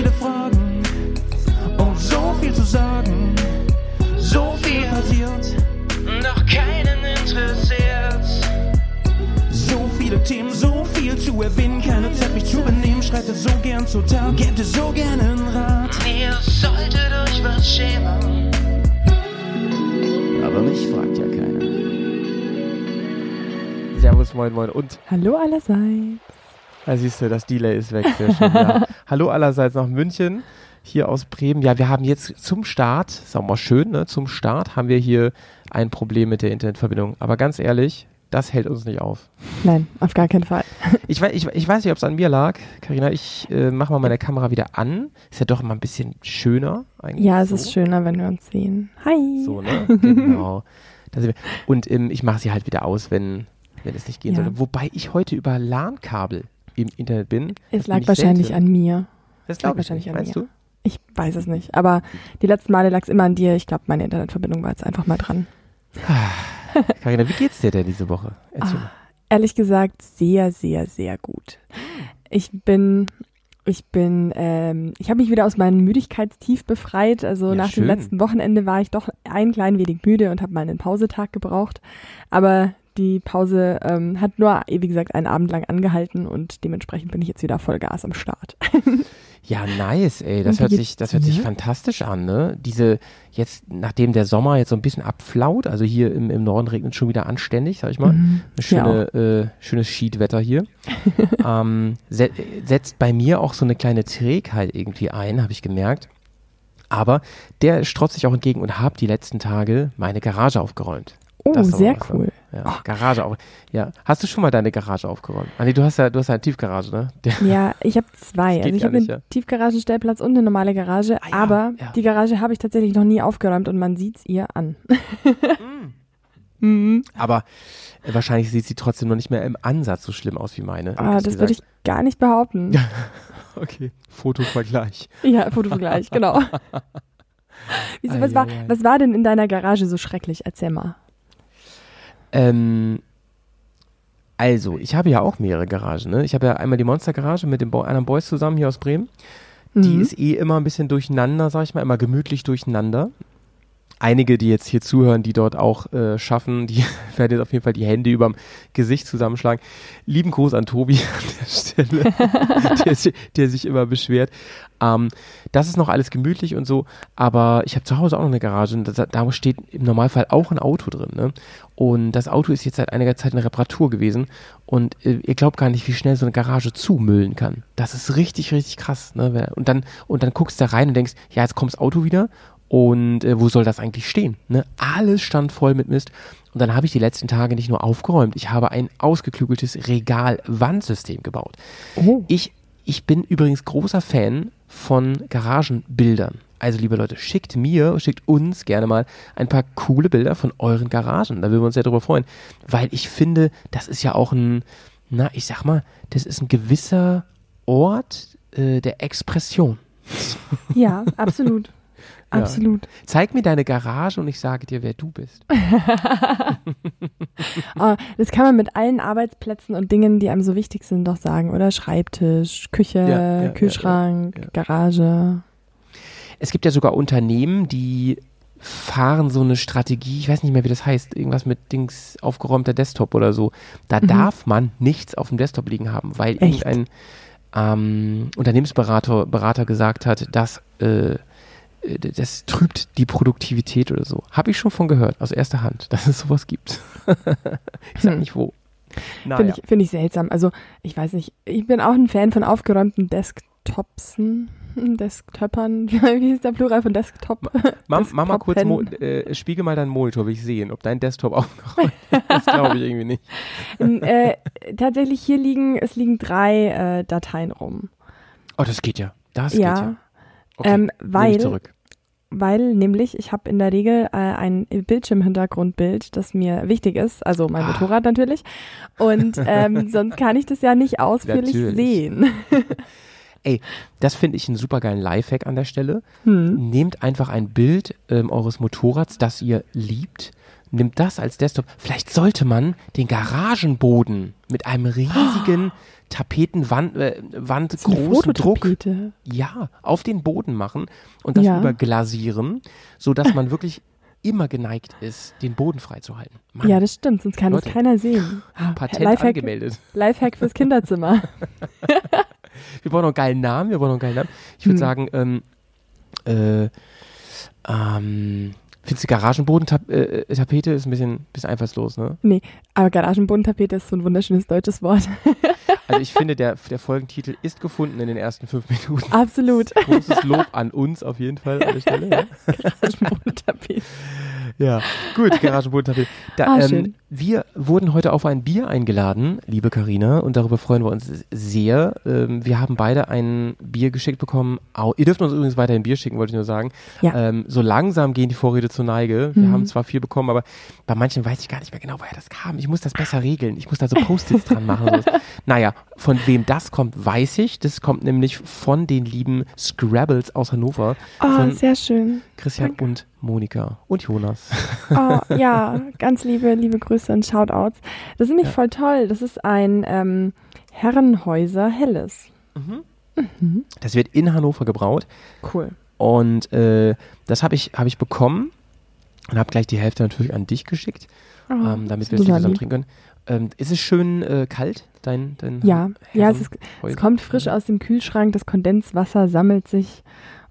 viele Fragen und so viel zu sagen. So viel passiert, doch keinen interessiert. So viele Themen, so viel zu erwähnen, keine Zeit mich zu benehmen. Schreitet so gern zur Tat, gebt es so gerne einen Rat. Ihr solltet euch was schämen. Aber mich fragt ja keiner. Servus, moin, moin und. Hallo allerseits. Da siehst du, das Delay ist weg. Sehr schön, ja. Hallo allerseits nach München, hier aus Bremen. Ja, wir haben jetzt zum Start, ist auch mal schön, ne? Zum Start haben wir hier ein Problem mit der Internetverbindung. Aber ganz ehrlich, das hält uns nicht auf. Nein, auf gar keinen Fall. Ich weiß, ich, ich weiß nicht, ob es an mir lag. Karina, ich äh, mache mal meine Kamera wieder an. Ist ja doch immer ein bisschen schöner eigentlich. Ja, es so. ist schöner, wenn wir uns sehen. Hi. So, ne? Genau. Wir. Und ähm, ich mache sie halt wieder aus, wenn, wenn es nicht gehen Ja. sollte. Wobei ich heute über LAN-Kabel im Internet bin. Es lag wahrscheinlich selten. an mir. Das lag glaube ich wahrscheinlich nicht. an Meinst mir. du? Ich weiß es nicht. Aber die letzten Male lag es immer an dir. Ich glaube, meine Internetverbindung war jetzt einfach mal dran. Karina, wie geht's dir denn diese Woche? Ah. mal. Ehrlich gesagt, sehr, sehr, sehr gut. Ich bin, ich bin, ähm, ich habe mich wieder aus meinem Müdigkeitstief befreit. Also Ja, nach schön. dem letzten Wochenende war ich doch ein klein wenig müde und habe mal einen Pausetag gebraucht. Aber die Pause ähm, hat nur, wie gesagt, einen Abend lang angehalten und dementsprechend bin ich jetzt wieder voll Gas am Start. Ja, nice, ey. Das hört sich, das hört sich fantastisch an, ne? Diese, jetzt, nachdem der Sommer jetzt so ein bisschen abflaut, also hier im, im Norden regnet schon wieder anständig, sag ich mal. Mhm. Schöne, äh, schönes Schiedwetter hier. ähm, se setzt bei mir auch so eine kleine Trägheit irgendwie ein, habe ich gemerkt. Aber der strotzt sich auch entgegen und habe die letzten Tage meine Garage aufgeräumt. Oh, sehr cool. Ja, Garage auf. Ja, hast du schon mal deine Garage aufgeräumt? Ah, nee, du hast ja, du hast ja eine Tiefgarage, ne? Der, Ja, ich habe zwei. Also ich habe einen ja. Tiefgaragenstellplatz und eine normale Garage, Ah ja, aber ja. die Garage habe ich tatsächlich noch nie aufgeräumt und man sieht's ihr an. mhm. aber äh, wahrscheinlich sieht sie trotzdem noch nicht mehr im Ansatz so schlimm aus wie meine. Ah, das würde ich gar nicht behaupten. Okay, Fotovergleich. Ja, Fotovergleich, genau. Wieso, was, war, was war denn in deiner Garage so schrecklich? Erzähl mal. Ähm, also, ich habe ja auch mehrere Garagen. Ne? Ich habe ja einmal die Monstergarage mit den Bo anderen Boys zusammen hier aus Bremen. Die Mhm. ist eh immer ein bisschen durcheinander, sag ich mal, immer gemütlich durcheinander. Einige, die jetzt hier zuhören, die dort auch äh, schaffen, die werden jetzt auf jeden Fall die Hände überm Gesicht zusammenschlagen. Lieben Gruß an Tobi an der Stelle, der, der sich immer beschwert. Ähm, das ist noch alles gemütlich und so, aber ich habe zu Hause auch noch eine Garage und da, da steht im Normalfall auch ein Auto drin. Ne? Und das Auto ist jetzt seit einiger Zeit eine Reparatur gewesen und äh, ihr glaubt gar nicht, wie schnell so eine Garage zumüllen kann. Das ist richtig, richtig krass. Ne? Und dann und dann guckst du da rein und denkst, ja, jetzt kommt das Auto wieder und äh, wo soll das eigentlich stehen? Ne? Alles stand voll mit Mist. Und dann habe ich die letzten Tage nicht nur aufgeräumt, ich habe ein ausgeklügeltes Regal-Wandsystem gebaut. Oh. Ich, ich bin übrigens großer Fan von Garagenbildern. Also liebe Leute, schickt mir, schickt uns gerne mal ein paar coole Bilder von euren Garagen. Da würden wir uns sehr darüber freuen. Weil ich finde, das ist ja auch ein, na, ich sag mal, das ist ein gewisser Ort äh, der Expression. Ja, absolut. Ja. Absolut. Zeig mir deine Garage und ich sage dir, wer du bist. Ah, das kann man mit allen Arbeitsplätzen und Dingen, die einem so wichtig sind, doch sagen, oder? Schreibtisch, Küche, Ja, ja, ja, Kühlschrank, ja, ja. Garage. Es gibt ja sogar Unternehmen, die fahren so eine Strategie, ich weiß nicht mehr, wie das heißt, irgendwas mit Dings aufgeräumter Desktop oder so. Da Mhm. darf man nichts auf dem Desktop liegen haben, weil Echt? irgendein ähm, Unternehmensberater Berater gesagt hat, dass äh, das trübt die Produktivität oder so. Habe ich schon von gehört, aus erster Hand, dass es sowas gibt. ich sag Hm. nicht wo. Finde Naja. ich, find ich seltsam. Also, ich weiß nicht, ich bin auch ein Fan von aufgeräumten Desktopsen. Desktopern. Wie ist der Plural von Desktop? Mam, Mama, kurz, Mo Desktopen. äh, spiegel mal deinen Monitor, will ich sehen, ob dein Desktop aufgeräumt ist. Das glaube ich irgendwie nicht. äh, tatsächlich, hier liegen, es liegen drei äh, Dateien rum. Oh, das geht ja. Das ja, geht ja. Okay, ähm, weil, zurück. weil nämlich ich habe in der Regel äh, ein Bildschirmhintergrundbild, das mir wichtig ist, also mein Ah. Motorrad natürlich. Und ähm, sonst kann ich das ja nicht ausführlich Natürlich. sehen. Ey, das finde ich einen super geilen Lifehack an der Stelle. Hm. Nehmt einfach ein Bild ähm, eures Motorrads, das ihr liebt. Nimmt das als Desktop. Vielleicht sollte man den Garagenboden mit einem riesigen Tapetenwand, äh, Wand, großen Druck, ja, auf den Boden machen und das Ja. überglasieren, sodass man wirklich immer geneigt ist, den Boden freizuhalten. Mann, Ja, das stimmt, sonst kann Leute. das keiner sehen. Ah, Patent Lifehack, angemeldet. Lifehack fürs Kinderzimmer. Wir brauchen noch einen geilen Namen. Wir brauchen noch einen geilen Namen. Ich würde Hm. sagen, ähm, äh, ähm, findest du Garagenbodentapete äh, Tapete ist ein bisschen, bisschen einfallslos, ne? Aber Garagenbodentapete ist so ein wunderschönes deutsches Wort. Also ich finde, der, der Folgentitel ist gefunden in den ersten fünf Minuten. Absolut. Großes Lob an uns auf jeden Fall an der Stelle. Ja, Garagenbodentapete. ja. gut, Garagenbodentapete. Da, Ah, ähm, wir wurden heute auf ein Bier eingeladen, liebe Karina, und darüber freuen wir uns sehr. Ähm, wir haben beide ein Bier geschickt bekommen. Au, ihr dürft uns übrigens weiterhin Bier schicken, wollte ich nur sagen. Ja. Ähm, so langsam gehen die Vorräte zur Neige. Wir Mhm. haben zwar viel bekommen, aber bei manchen weiß ich gar nicht mehr genau, woher das kam. Ich muss das besser regeln. Ich muss da so Post-its dran machen. Naja, von wem das kommt, weiß ich. Das kommt nämlich von den lieben Scrabbles aus Hannover. Oh, Von sehr schön. Christian danke. und Monika und Jonas. Oh, ja, ganz liebe, liebe Grüße und Shoutouts. Das ist nämlich Ja. voll toll. Das ist ein ähm, Herrenhäuser Helles. Das wird in Hannover gebraut. Cool. Und äh, das habe ich, hab ich bekommen und habe gleich die Hälfte natürlich an dich geschickt, Oh, ähm, damit wir es zusammen lieb. trinken können. Ähm, ist es schön äh, kalt, dein, dein Ja, ja, es, ist, es kommt frisch aus dem Kühlschrank, das Kondenswasser sammelt sich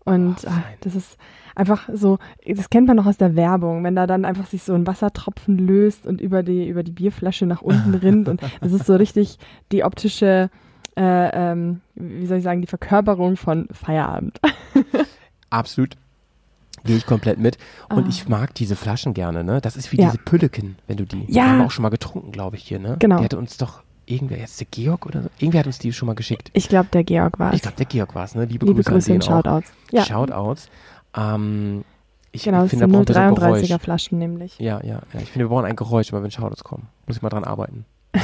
und ah, fein. das ist einfach so, das kennt man noch aus der Werbung, wenn da dann einfach sich so ein Wassertropfen löst und über die, über die Bierflasche nach unten rinnt und das ist so richtig die optische, äh, ähm, wie soll ich sagen, die Verkörperung von Feierabend. Absolut. Gehe ich komplett mit. Und Ah. ich mag diese Flaschen gerne, ne? Das ist wie Ja. diese Pülleken, wenn du die. Ja. Die haben wir auch schon mal getrunken, glaube ich, hier, ne? Genau. Die hatte uns doch irgendwer, jetzt der Georg oder so? Irgendwer hat uns die schon mal geschickt. Ich glaube, der Georg war Ich es. glaube, der Georg war es, ne? Liebe, Liebe Grüße, Grüße an und den auch. Shoutouts. Ja, Shoutouts. Ähm, ich genau, das finde, sind da braucht ein 0,33er Geräusch. Flaschen nämlich. Ja, ja, ja. Ich finde, wir brauchen ein Geräusch, immer wenn Shoutouts kommen. Muss ich mal dran arbeiten.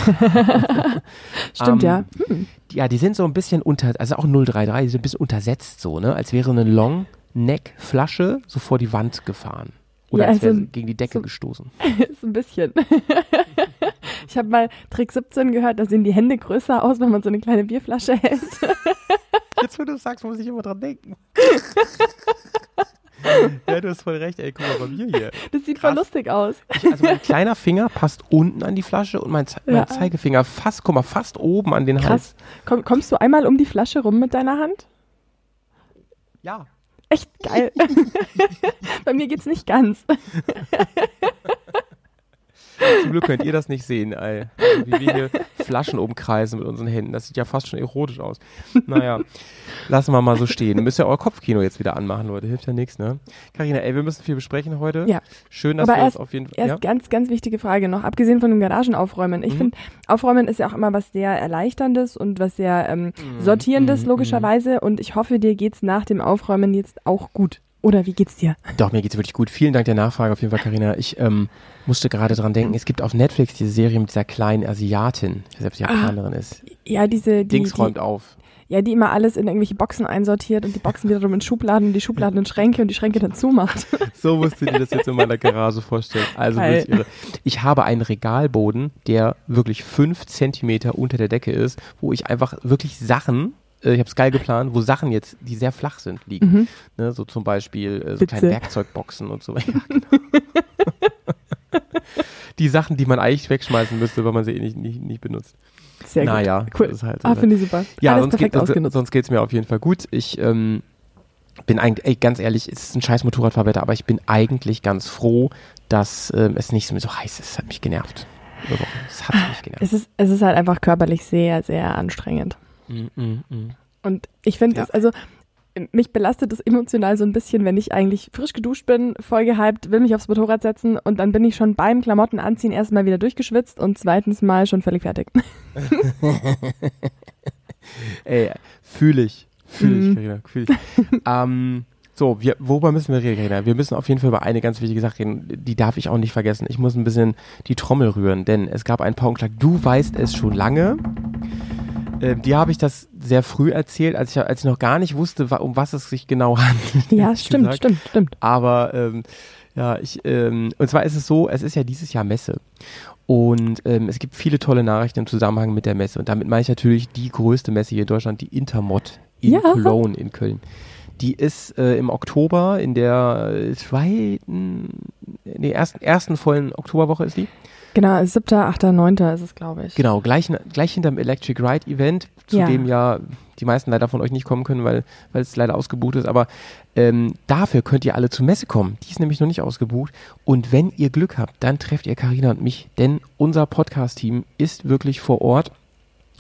Stimmt, Ähm, ja. Hm. Ja, die sind so ein bisschen unter, also auch 033, die sind ein bisschen untersetzt so, ne? Als wäre eine Long-Neck-Flasche so vor die Wand gefahren. Oder Ja, als wäre also sie gegen die Decke so- gestoßen. ist ein bisschen. ich habe mal Trick 17 gehört, da sehen die Hände größer aus, wenn man so eine kleine Bierflasche hält. Jetzt, wo du sagst, muss ich immer dran denken. ja, du hast voll recht, ey, guck mal bei mir hier. Das sieht Krass. voll lustig aus. Ich, also mein kleiner Finger passt unten an die Flasche und mein, Ze mein Ja. Zeigefinger fast, guck mal, fast oben an den Hals. Krass. Komm, kommst du einmal um die Flasche rum mit deiner Hand? Ja. Echt geil. Bei mir geht's nicht ganz. Zum Glück könnt ihr das nicht sehen, ey. Also, wie wir hier Flaschen umkreisen mit unseren Händen. Das sieht ja fast schon erotisch aus. Naja, lassen wir mal so stehen. Müsst ihr euer Kopfkino jetzt wieder anmachen, Leute. Hilft ja nichts, ne? Karina, ey, wir müssen viel besprechen heute. Ja. Schön, dass Aber wir erst- uns auf jeden Fall. Erst Ja? ganz, ganz wichtige Frage noch, abgesehen von dem Garagenaufräumen. Ich Mhm. finde, Aufräumen ist ja auch immer was sehr Erleichterndes und was sehr ähm, Sortierendes, mhm, logischerweise. Und ich hoffe, dir geht's nach dem Aufräumen jetzt auch gut. Oder wie geht's dir? Doch, mir geht's wirklich gut. Vielen Dank der Nachfrage auf jeden Fall, Karina. Ich ähm, musste gerade dran denken, es gibt auf Netflix diese Serie mit dieser kleinen Asiatin, die selbst Japanerin ist. Ja, diese, Ah, die, Dings die, räumt auf. ja, die immer alles in irgendwelche Boxen einsortiert und die Boxen wiederum in Schubladen, die Schubladen in Schränke und die Schränke dann zumacht. So musst du dir das jetzt in meiner Garage vorstellen. Also. Ich habe einen Regalboden, der wirklich fünf Zentimeter unter der Decke ist, wo ich einfach wirklich Sachen, äh, ich habe es geil geplant, wo Sachen jetzt, die sehr flach sind, liegen. Mhm. Ne, so zum Beispiel äh, so Witze. kleine Werkzeugboxen und so. Ja, genau. die Sachen, die man eigentlich wegschmeißen müsste, weil man sie eh nicht, nicht, nicht benutzt. Sehr gut. naja, Cool. das ist halt, Ah, finde ich super. ja, Alles sonst, perfekt geht, sonst, geht's mir auf jeden Fall gut. Ich ähm, bin eigentlich, ey, ganz ehrlich, es ist ein scheiß Motorradfahrwetter, aber ich bin eigentlich ganz froh, dass ähm, es nicht so heiß ist. Es hat mich genervt. Es hat mich genervt. Es ist, es ist halt einfach körperlich sehr, sehr anstrengend. Mm, mm, mm. Und ich finde Ja. es, also mich belastet es emotional so ein bisschen, wenn ich eigentlich frisch geduscht bin, voll gehypt, will mich aufs Motorrad setzen und dann bin ich schon beim Klamotten anziehen erstmal wieder durchgeschwitzt und zweitens mal schon völlig fertig. Ey, fühle ich. Fühle ich, Mhm. Carina, fühle ich. ähm, so, wir, worüber müssen wir reden, Carina? Wir müssen auf jeden Fall über eine ganz wichtige Sache reden. Die darf ich auch nicht vergessen. Ich muss ein bisschen die Trommel rühren, denn es gab einen Paukenklag. Du weißt es schon lange. Äh, dir habe ich das sehr früh erzählt, als ich, als ich noch gar nicht wusste, um was es sich genau handelt. Ja, stimmt, gesagt. stimmt, stimmt. Aber ähm, ja, ich, ähm, und zwar ist es so, es ist ja dieses Jahr Messe. Und ähm, es gibt viele tolle Nachrichten im Zusammenhang mit der Messe. Und damit meine ich natürlich die größte Messe hier in Deutschland, die Intermod in Ja. Cologne in Köln. Die ist äh, im Oktober, in der äh, zweiten, nee, ersten, ersten vollen Oktoberwoche ist die. Genau, 7., 8., 9. ist es, glaube ich. Genau, gleich, gleich hinterm Electric Ride Event, zu Ja. dem ja die meisten leider von euch nicht kommen können, weil, weil es leider ausgebucht ist. Aber ähm, dafür könnt ihr alle zur Messe kommen. Die ist nämlich noch nicht ausgebucht. Und wenn ihr Glück habt, dann trefft ihr Karina und mich, denn unser Podcast-Team ist wirklich vor Ort.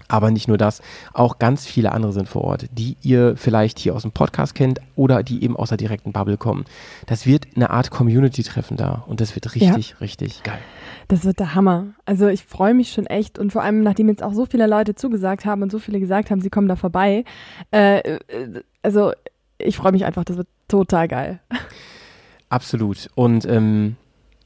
Aber nicht nur das, auch ganz viele andere sind vor Ort, die ihr vielleicht hier aus dem Podcast kennt oder die eben aus der direkten Bubble kommen. Das wird eine Art Community-Treffen da und das wird richtig, richtig geil. Das wird der Hammer. Also ich freue mich schon echt und vor allem, nachdem jetzt auch so viele Leute zugesagt haben und so viele gesagt haben, sie kommen da vorbei. Äh, äh, also ich freue mich einfach, das wird total geil. Absolut. Und ähm,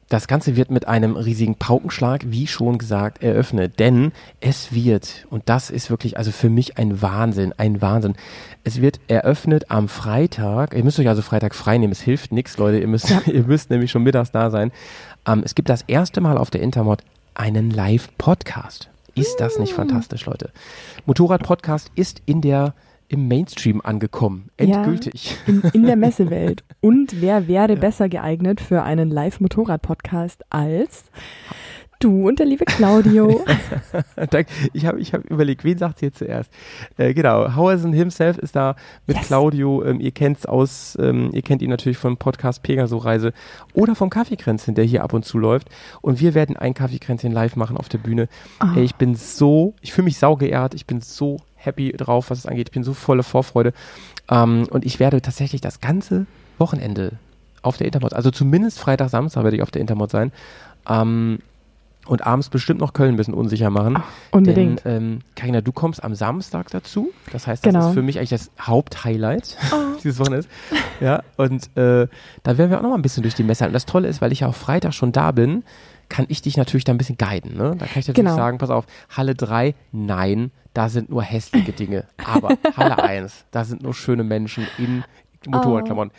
das Ganze wird mit einem riesigen Paukenschlag, wie schon gesagt, eröffnet. Denn es wird, und das ist wirklich, also für mich ein Wahnsinn, ein Wahnsinn. Es wird eröffnet am Freitag. Ihr müsst euch also Freitag frei nehmen. Es hilft nichts, Leute. Ihr müsst, Ja. ihr müsst nämlich schon mittags da sein. Ähm, es gibt das erste Mal auf der Intermod einen Live-Podcast. Ist das nicht fantastisch, Leute? Motorrad-Podcast ist in der, im Mainstream angekommen. Ja. Endgültig. In, in der Messewelt. Und wer wäre besser geeignet für einen Live-Motorrad-Podcast als du und der liebe Claudio? Ich habe ich hab überlegt, wen sagt ihr zuerst? Äh, genau, Hauersen himself ist da mit Yes. Claudio. Ähm, ihr kennt's aus, ähm, ihr kennt ihn natürlich vom Podcast Pegaso Reise oder vom Kaffeekränzchen, der hier ab und zu läuft. Und wir werden ein Kaffeekränzchen live machen auf der Bühne. Ah. Ey, ich bin so, ich fühle mich saugeehrt. Ich bin so happy drauf, was es angeht. Ich bin so voller Vorfreude. Ähm, und ich werde tatsächlich das ganze Wochenende auf der Intermod, also zumindest Freitag, Samstag werde ich auf der Intermod sein. Ähm, und abends bestimmt noch Köln ein bisschen unsicher machen. Ah, Unbedingt. Denn, ähm, Carina, du kommst am Samstag dazu. Das heißt, das Genau. ist für mich eigentlich das Haupthighlight Oh. dieses Wochenendes. Ja, und äh, da werden wir auch noch mal ein bisschen durch die Messe. Und das Tolle ist, weil ich ja auch Freitag schon da bin, kann ich dich natürlich da ein bisschen guiden. Ne? Da kann ich natürlich Genau. sagen, pass auf, Halle 3, nein, da sind nur hässliche Dinge. Aber Halle 1, da sind nur schöne Menschen in Motorradklamotten.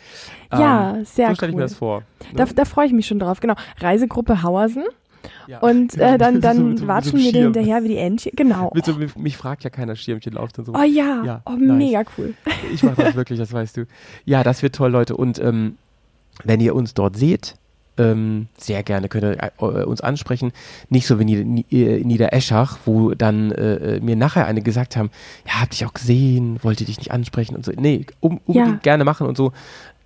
Oh. Ja, sehr So stelle ich mir cool. das vor. Da, da freue ich mich schon drauf. Genau. Reisegruppe Hauersen. Ja. Und äh, dann, So- dann so- so- so watschen ein wir Schirm. hinterher wie die Entchen. Genau. So, mich, mich fragt ja keiner, Schirmchen läuft und so. Oh ja, Ja, oh, nice. mega cool. Ich mache das wirklich, das weißt du. Ja, das wird toll, Leute. Und ähm, wenn ihr uns dort seht, ähm, sehr gerne könnt ihr äh, uns ansprechen. Nicht so wie Nieder, Ni- äh, Niedereschach, wo dann äh, äh, mir nachher eine gesagt haben, ja, hab dich auch gesehen, wollte dich nicht ansprechen und so. Nee, um, unbedingt Ja. gerne machen und so.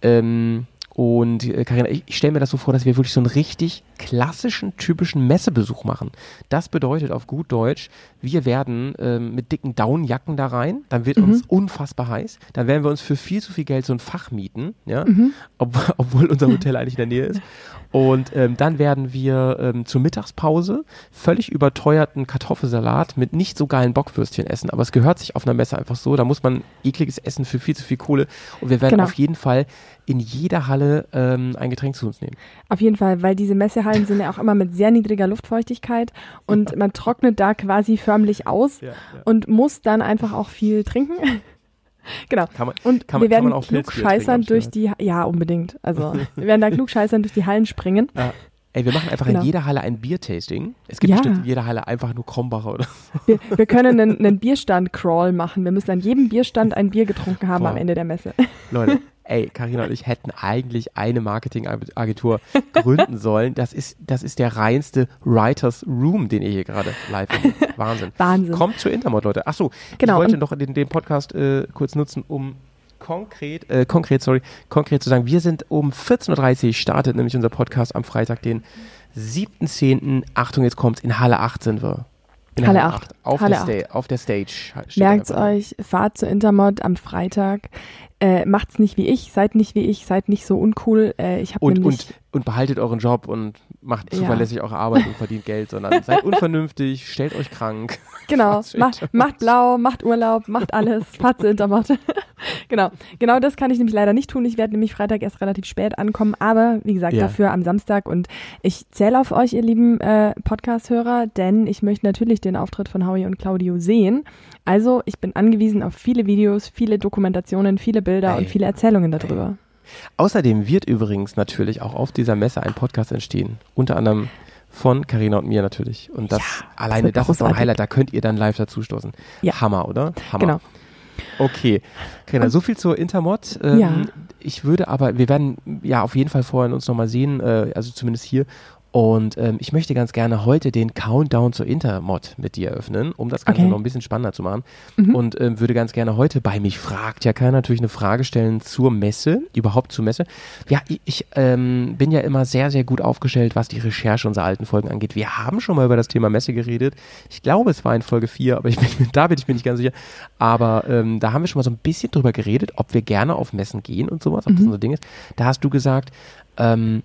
Ähm, und äh, Carina, ich, ich stelle mir das so vor, dass wir wirklich so einen richtig klassischen, typischen Messebesuch machen. Das bedeutet auf gut Deutsch, wir werden ähm, mit dicken Downjacken da rein, dann wird uns unfassbar heiß, dann werden wir uns für viel zu viel Geld so ein Fach mieten, ja, ob, obwohl unser Hotel eigentlich in der Nähe ist. Und ähm, dann werden wir ähm, zur Mittagspause völlig überteuerten Kartoffelsalat mit nicht so geilen Bockwürstchen essen. Aber es gehört sich auf einer Messe einfach so. Da muss man ekliges Essen für viel zu viel Kohle. Und wir werden Genau. auf jeden Fall in jeder Halle ähm, ein Getränk zu uns nehmen. Auf jeden Fall, weil diese Messehallen sind ja auch immer mit sehr niedriger Luftfeuchtigkeit und man trocknet da quasi förmlich aus Ja, ja. und muss dann einfach auch viel trinken. genau. Kann man, Und kann man, wir werden man auch Pilzbier klugscheißern durch die, ja unbedingt. Also wir werden da klugscheißern durch die Hallen springen. Ja. Ey, wir machen einfach Genau. in jeder Halle ein Biertasting. Es gibt Ja. bestimmt in jeder Halle einfach nur Krombacher oder so. Wir, wir können einen, einen Bierstand-Crawl machen. Wir müssen an jedem Bierstand ein Bier getrunken haben Boah. am Ende der Messe. Leute, ey, Carina und ich hätten eigentlich eine Marketingagentur gründen sollen. Das ist, das ist der reinste Writers Room, den ihr hier gerade live habt. Wahnsinn. Wahnsinn. Kommt zur Intermod, Leute. Ach so, Genau, ich wollte noch den, den Podcast äh, kurz nutzen, um konkret, äh, konkret, sorry, konkret zu sagen, wir sind um 14.30 Uhr startet nämlich unser Podcast am Freitag, den 7.10. Achtung, jetzt kommt's, in Halle 8 sind wir. In Halle 8. Auf, Halle der Sta auf der Stage. Merkt's euch, fahrt zur Intermod am Freitag. Äh, macht's nicht wie ich, seid nicht wie ich, seid nicht so uncool. Äh, ich habe Und, und, und behaltet euren Job und macht Ja. zuverlässig eure Arbeit und verdient Geld, sondern seid unvernünftig, stellt euch krank. Genau, macht, macht blau, macht Urlaub, macht alles, fahrt zu Intermod. genau, genau das kann ich nämlich leider nicht tun. Ich werde nämlich Freitag erst relativ spät ankommen, aber wie gesagt, Ja. dafür am Samstag und ich zähle auf euch, ihr lieben äh, Podcast-Hörer, denn ich möchte natürlich den Auftritt von Howie und Claudio sehen. Also ich bin angewiesen auf viele Videos, viele Dokumentationen, viele Bilder Ey. und viele Erzählungen darüber. Außerdem wird übrigens natürlich auch auf dieser Messe ein Podcast entstehen. Unter anderem von Carina und mir natürlich. Und das Ja, das alleine, wird das, ist ein. Highlight, da könnt ihr dann live dazustoßen. Ja. Hammer, oder? Hammer. Genau. Okay. Carina, so viel zur Intermod. Ähm, Ja. Ich würde aber, wir werden ja auf jeden Fall vorher uns nochmal sehen, äh, also zumindest hier. Und ähm, ich möchte ganz gerne heute den Countdown zur Intermod mit dir eröffnen, um das Ganze Okay. noch ein bisschen spannender zu machen. Mhm. Und ähm, würde ganz gerne heute bei mich fragt ja keiner natürlich eine Frage stellen zur Messe, überhaupt zur Messe. Ja, ich, ich ähm, bin ja immer sehr, sehr gut aufgestellt, was die Recherche unserer alten Folgen angeht. Wir haben schon mal über das Thema Messe geredet. Ich glaube, es war in Folge 4, aber ich bin, da bin ich mir nicht ganz sicher. Aber ähm, da haben wir schon mal so ein bisschen drüber geredet, ob wir gerne auf Messen gehen und sowas, ob das Mhm. unser Ding ist. Da hast du gesagt, ähm,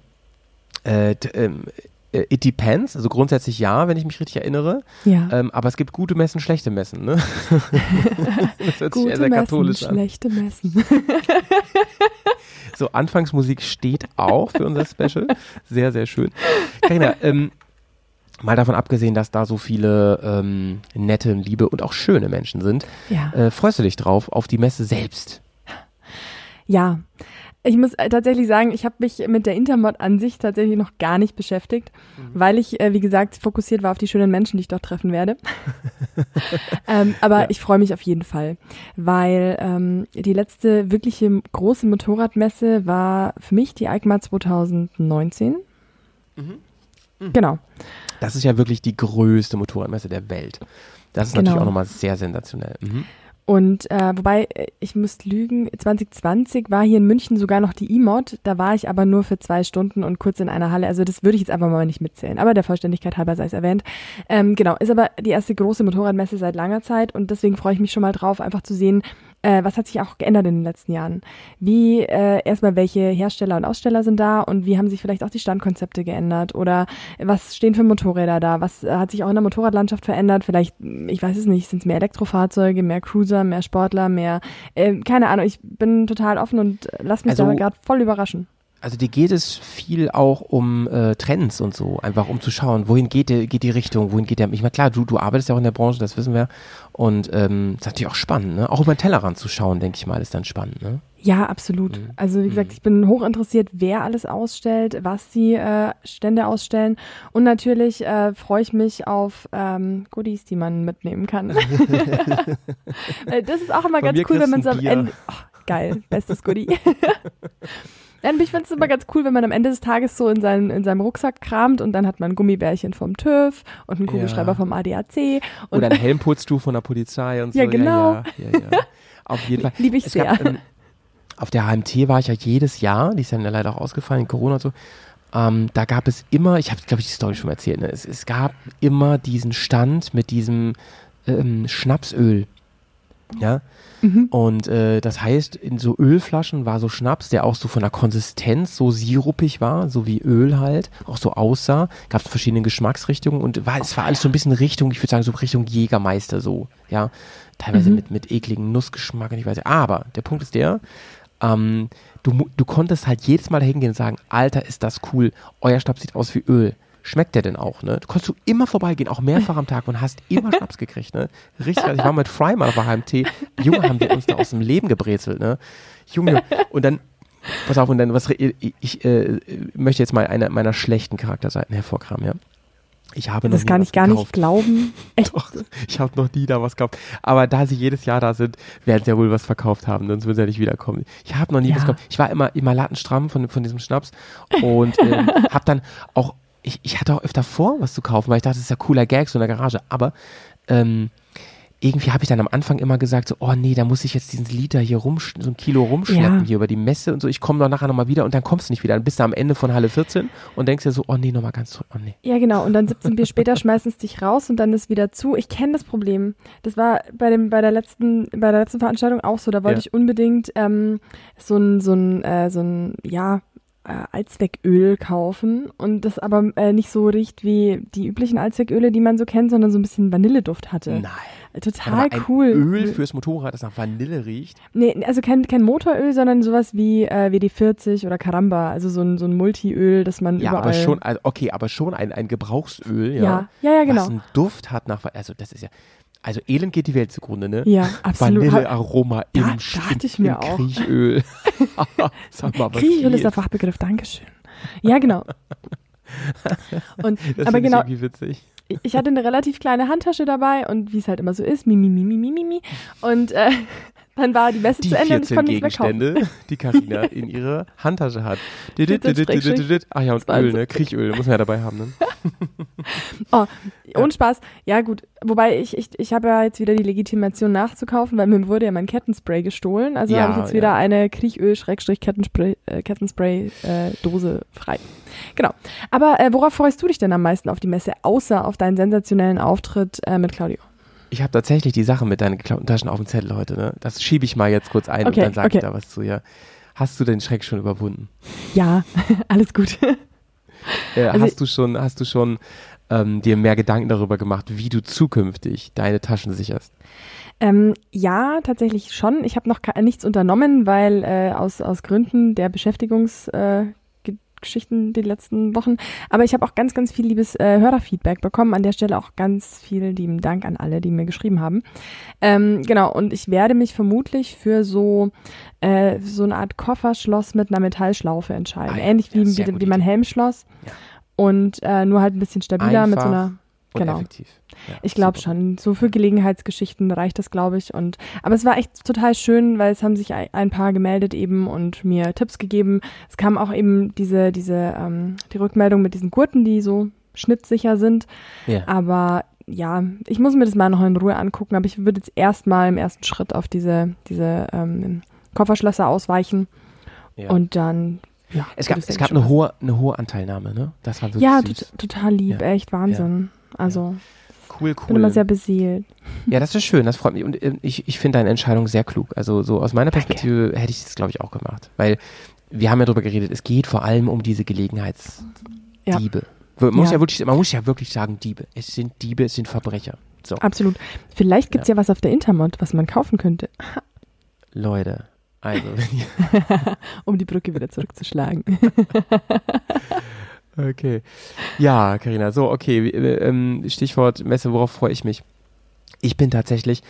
äh, ähm, äh, it depends, also grundsätzlich ja, wenn ich mich richtig erinnere. Ja. Ähm, aber es gibt gute Messen, schlechte Messen, ne? das hört sich Gute sehr, Messen, katholisch an. schlechte Messen. So, Anfangsmusik steht auch für unser Special. Sehr, sehr schön. Carina, ähm, mal davon abgesehen, dass da so viele ähm, nette, liebe und auch schöne Menschen sind, ja. äh, freust du dich drauf auf die Messe selbst? Ja, ich muss äh, tatsächlich sagen, ich habe mich mit der Intermod an sich tatsächlich noch gar nicht beschäftigt, weil ich, äh, wie gesagt, fokussiert war auf die schönen Menschen, die ich dort treffen werde. ähm, aber Ja. ich freue mich auf jeden Fall, weil ähm, die letzte wirkliche große Motorradmesse war für mich die EICMA 2019. Genau. Das ist ja wirklich die größte Motorradmesse der Welt. Das ist Genau. natürlich auch nochmal sehr sensationell. Und äh, wobei, äh, ich muss lügen, 2020 war hier in München sogar noch die E-Mod, da war ich aber nur für zwei Stunden und kurz in einer Halle. Also das würde ich jetzt einfach mal nicht mitzählen. Aber der Vollständigkeit halber sei es erwähnt. Ähm, genau, ist aber die erste große Motorradmesse seit langer Zeit und deswegen freue ich mich schon mal drauf, einfach zu sehen, äh, was hat sich auch geändert in den letzten Jahren. Wie äh, erstmal welche Hersteller und Aussteller sind da und wie haben sich vielleicht auch die Standkonzepte geändert oder was stehen für Motorräder da? Was äh, hat sich auch in der Motorradlandschaft verändert? Vielleicht, ich weiß es nicht, sind es mehr Elektrofahrzeuge, mehr Cruiser, mehr Sportler, mehr, äh, keine Ahnung, ich bin total offen und lass mich Also- da gerade voll überraschen. Also dir geht es viel auch um äh, Trends und so, einfach um zu schauen, wohin geht die, geht die Richtung, wohin geht der. Ich meine, klar, du, du arbeitest ja auch in der Branche, das wissen wir. Und ähm, ist natürlich auch spannend, ne? Auch über den Tellerrand zu schauen, denke ich mal, ist dann spannend, ne? Ja, absolut. Mhm. Also wie gesagt, Mhm. ich bin hoch interessiert, wer alles ausstellt, was die äh, Stände ausstellen. Und natürlich äh, freue ich mich auf ähm, Goodies, die man mitnehmen kann. Weil das ist auch immer Von ganz cool, wenn man so am. Ende. Oh, geil, bestes Goodie. Nein, ich finde es immer ganz cool, wenn man am Ende des Tages so in, seinen, in seinem Rucksack kramt und dann hat man ein Gummibärchen vom TÜV und einen Kugelschreiber Ja. vom ADAC. Und Oder ein Helmputztuch von der Polizei und so. Ja, genau. Ja, ja, ja. Auf jeden Fall. Liebe ich Es sehr. Gab, ähm, auf der HMT war ich ja jedes Jahr, die ist ja leider auch ausgefallen, in Corona und so. Ähm, da gab es immer, ich habe, glaube ich, die Story schon mal erzählt, ne? es, es gab immer diesen Stand mit diesem ähm, Schnapsöl. Ja, Mhm. und äh, das heißt, in so Ölflaschen war so Schnaps, der auch so von der Konsistenz so sirupig war, so wie Öl halt, auch so aussah. Gab es verschiedene Geschmacksrichtungen und war, es war alles so ein bisschen Richtung, ich würde sagen, so Richtung Jägermeister so, ja. Teilweise Mhm. mit, mit ekligen Nussgeschmack und ich weiß nicht. Aber der Punkt ist der, ähm, du, du konntest halt jedes Mal hingehen und sagen, Alter, ist das cool, euer Schnaps sieht aus wie Öl. Schmeckt der denn auch, ne? Du konntest du immer vorbeigehen, auch mehrfach am Tag und hast immer Schnaps gekriegt, ne? Richtig, also ich war mit Fry mal der HMT, Junge, haben wir uns da aus dem Leben gebrezelt, ne? Junge, und dann, pass auf, und dann, was, ich, ich äh, möchte jetzt mal eine meiner schlechten Charakterseiten hervorkramen, ja? Ich habe noch Das nie kann was ich gar nicht gekauft. glauben. Echt? Doch, ich habe noch nie da was gekauft. Aber da sie jedes Jahr da sind, werden sie ja wohl was verkauft haben, sonst würden sie ja nicht wiederkommen. Ich habe noch nie Ja. was gekauft. Ich war immer, immer latenstramm von, von diesem Schnaps und ähm, habe dann auch, ich, ich hatte auch öfter vor, was zu kaufen, weil ich dachte, das ist ja cooler Gag so in der Garage. Aber ähm, irgendwie habe ich dann am Anfang immer gesagt, so, oh nee, da muss ich jetzt diesen Liter hier rum, so ein Kilo rumschleppen Ja. hier über die Messe und so, ich komme doch nachher nochmal wieder und dann kommst du nicht wieder. Dann bist du am Ende von Halle 14 und denkst dir so, oh nee, nochmal ganz zurück, oh nee. Ja, genau. Und dann 17 Bier später schmeißen es dich raus und dann ist wieder zu. Ich kenne das Problem. Das war bei dem bei der letzten bei der letzten Veranstaltung auch so. Da wollte Ja. ich unbedingt ähm, so ein so ein äh, so ein ja äh, Allzwecköl kaufen und das aber äh, nicht so riecht wie die üblichen Allzwecköle, die man so kennt, sondern so ein bisschen Vanilleduft hatte. Nein. Äh, Total Aber ein cool. Öl fürs Motorrad, das nach Vanille riecht. Nee, also kein, kein Motoröl, sondern sowas wie äh, WD-40 oder Caramba, also so ein, so ein Multiöl, das man Ja, überall... aber schon, also okay, aber schon ein, ein Gebrauchsöl, ja. Ja, ja, ja, genau. Was einen Duft hat nach, also das ist ja, also Elend geht die Welt zugrunde, ne? Ja, absolut. Vanillearoma Da im, dachte ich im, mir im auch. Kriechöl. Sag mal, was Kriechöl ist der Fachbegriff, Dankeschön. Ja, genau. Und, Das aber genau, ich irgendwie witzig. ich hatte eine relativ kleine Handtasche dabei und wie es halt immer so ist, mi, mi, mi, mi, mi, mi. Und äh, dann war die Messe Die zu Ende und ich 14 konnte nichts mehr kaufen. Die Carina in ihrer Handtasche hat. Didit, didit, didit, 14 didit. Ach ja, und 20. Öl, ne? Kriechöl, muss man ja dabei haben, ne? Oh, ohne Spaß. Ja, gut. Wobei ich, ich, ich habe ja jetzt wieder die Legitimation nachzukaufen, weil mir wurde ja mein Kettenspray gestohlen. Also Ja, habe ich jetzt wieder ja. eine Kriechöl-Kettenspray äh, äh, frei. Genau. Aber äh, worauf freust du dich denn am meisten auf die Messe, außer auf deinen sensationellen Auftritt äh, mit Claudio? Ich habe tatsächlich die Sache mit deinen geklauten Taschen auf dem Zettel heute, ne? Das schiebe ich mal jetzt kurz ein Okay, und dann sage okay. ich da was zu, ja. Hast du den Schreck schon überwunden? Ja, alles gut. Äh, Also- hast du schon, hast du schon ähm, dir mehr Gedanken darüber gemacht, wie du zukünftig deine Taschen sicherst? Ähm, ja, tatsächlich schon. Ich habe noch nichts unternommen, weil äh, aus, aus Gründen der Beschäftigungsgeschichten äh, Geschichten die letzten Wochen. Aber ich habe auch ganz, ganz viel liebes äh, Hörerfeedback bekommen. An der Stelle auch ganz vielen lieben Dank an alle, die mir geschrieben haben. Ähm, genau, und ich werde mich vermutlich für so, äh, so eine Art Kofferschloss mit einer Metallschlaufe entscheiden. Ah ja, Ähnlich ja, wie, sehr wie, wie mein. Helmschloss. Ja. Und äh, nur halt ein bisschen stabiler mit so Einfach einer. Und Genau. effektiv. Ja, Ich glaube schon. So für Gelegenheitsgeschichten reicht das, glaube ich. Und aber es war echt total schön, weil es haben sich ein, paar gemeldet eben und mir Tipps gegeben. Es kam auch eben diese diese ähm, die Rückmeldung mit diesen Gurten, die so schnittsicher sind. Ja. Aber ja, ich muss mir das mal noch in Ruhe angucken. Aber ich würde jetzt erstmal im ersten Schritt auf diese diese ähm, Kofferschlösser ausweichen ja. und dann ja. es gab, es gab eine hohe, eine hohe Anteilnahme, ne? Das war wirklich ja süß. tot, total lieb, Ja. echt Wahnsinn. Also Cool, bin immer cool. sehr beseelt. Ja, das ist schön, das freut mich. Und äh, ich, ich finde deine Entscheidung sehr klug. Also so aus meiner Danke. Perspektive hätte ich das, glaube ich, auch gemacht. Weil wir haben ja darüber geredet, es geht vor allem um diese Gelegenheitsdiebe. Man, muss Ja. ja wirklich, man muss ja wirklich sagen Diebe. Es sind Diebe, es sind Verbrecher. So, Absolut. Vielleicht gibt's ja. was auf der Intermod, was man kaufen könnte, Leute. Also, um die Brücke wieder zurückzuschlagen. Okay. Ja, Karina, so, okay. äh, ähm, Stichwort Messe, worauf freue ich mich? Ich bin tatsächlich,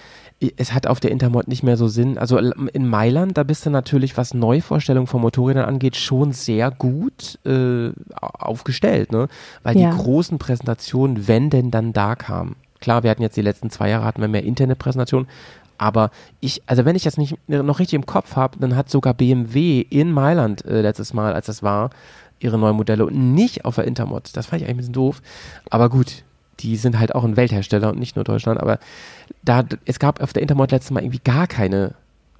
es hat auf der Intermod nicht mehr so Sinn. Also in Mailand, da bist du natürlich, was Neuvorstellungen von Motorrädern angeht, schon sehr gut äh, au- aufgestellt, ne? Weil Ja. die großen Präsentationen, wenn denn dann da kamen. Klar, wir hatten jetzt die letzten zwei Jahre hatten wir mehr Internetpräsentationen, aber ich, also wenn ich das nicht noch richtig im Kopf habe, dann hat sogar BMW in Mailand äh, letztes Mal, als das war, ihre neuen Modelle und nicht auf der Intermod. Das fand ich eigentlich ein bisschen doof. Aber gut, die sind halt auch ein Welthersteller und nicht nur Deutschland. Aber da, es gab auf der Intermod letztes Mal irgendwie gar keine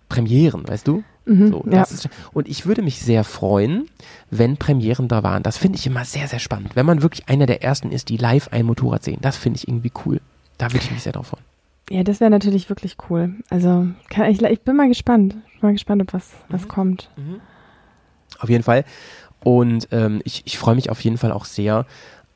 Premieren, weißt du? Mhm, So, ja. ist, und ich würde mich sehr freuen, wenn Premieren da waren. Das finde ich immer sehr, sehr spannend. Wenn man wirklich einer der ersten ist, die live ein Motorrad sehen, das finde ich irgendwie cool. Da würde ich mich sehr drauf freuen. ja, das wäre natürlich wirklich cool. Also kann, ich, ich bin mal gespannt. Ich bin mal gespannt, ob was, Mhm. was kommt. Auf jeden Fall. Und ähm, ich, ich freue mich auf jeden Fall auch sehr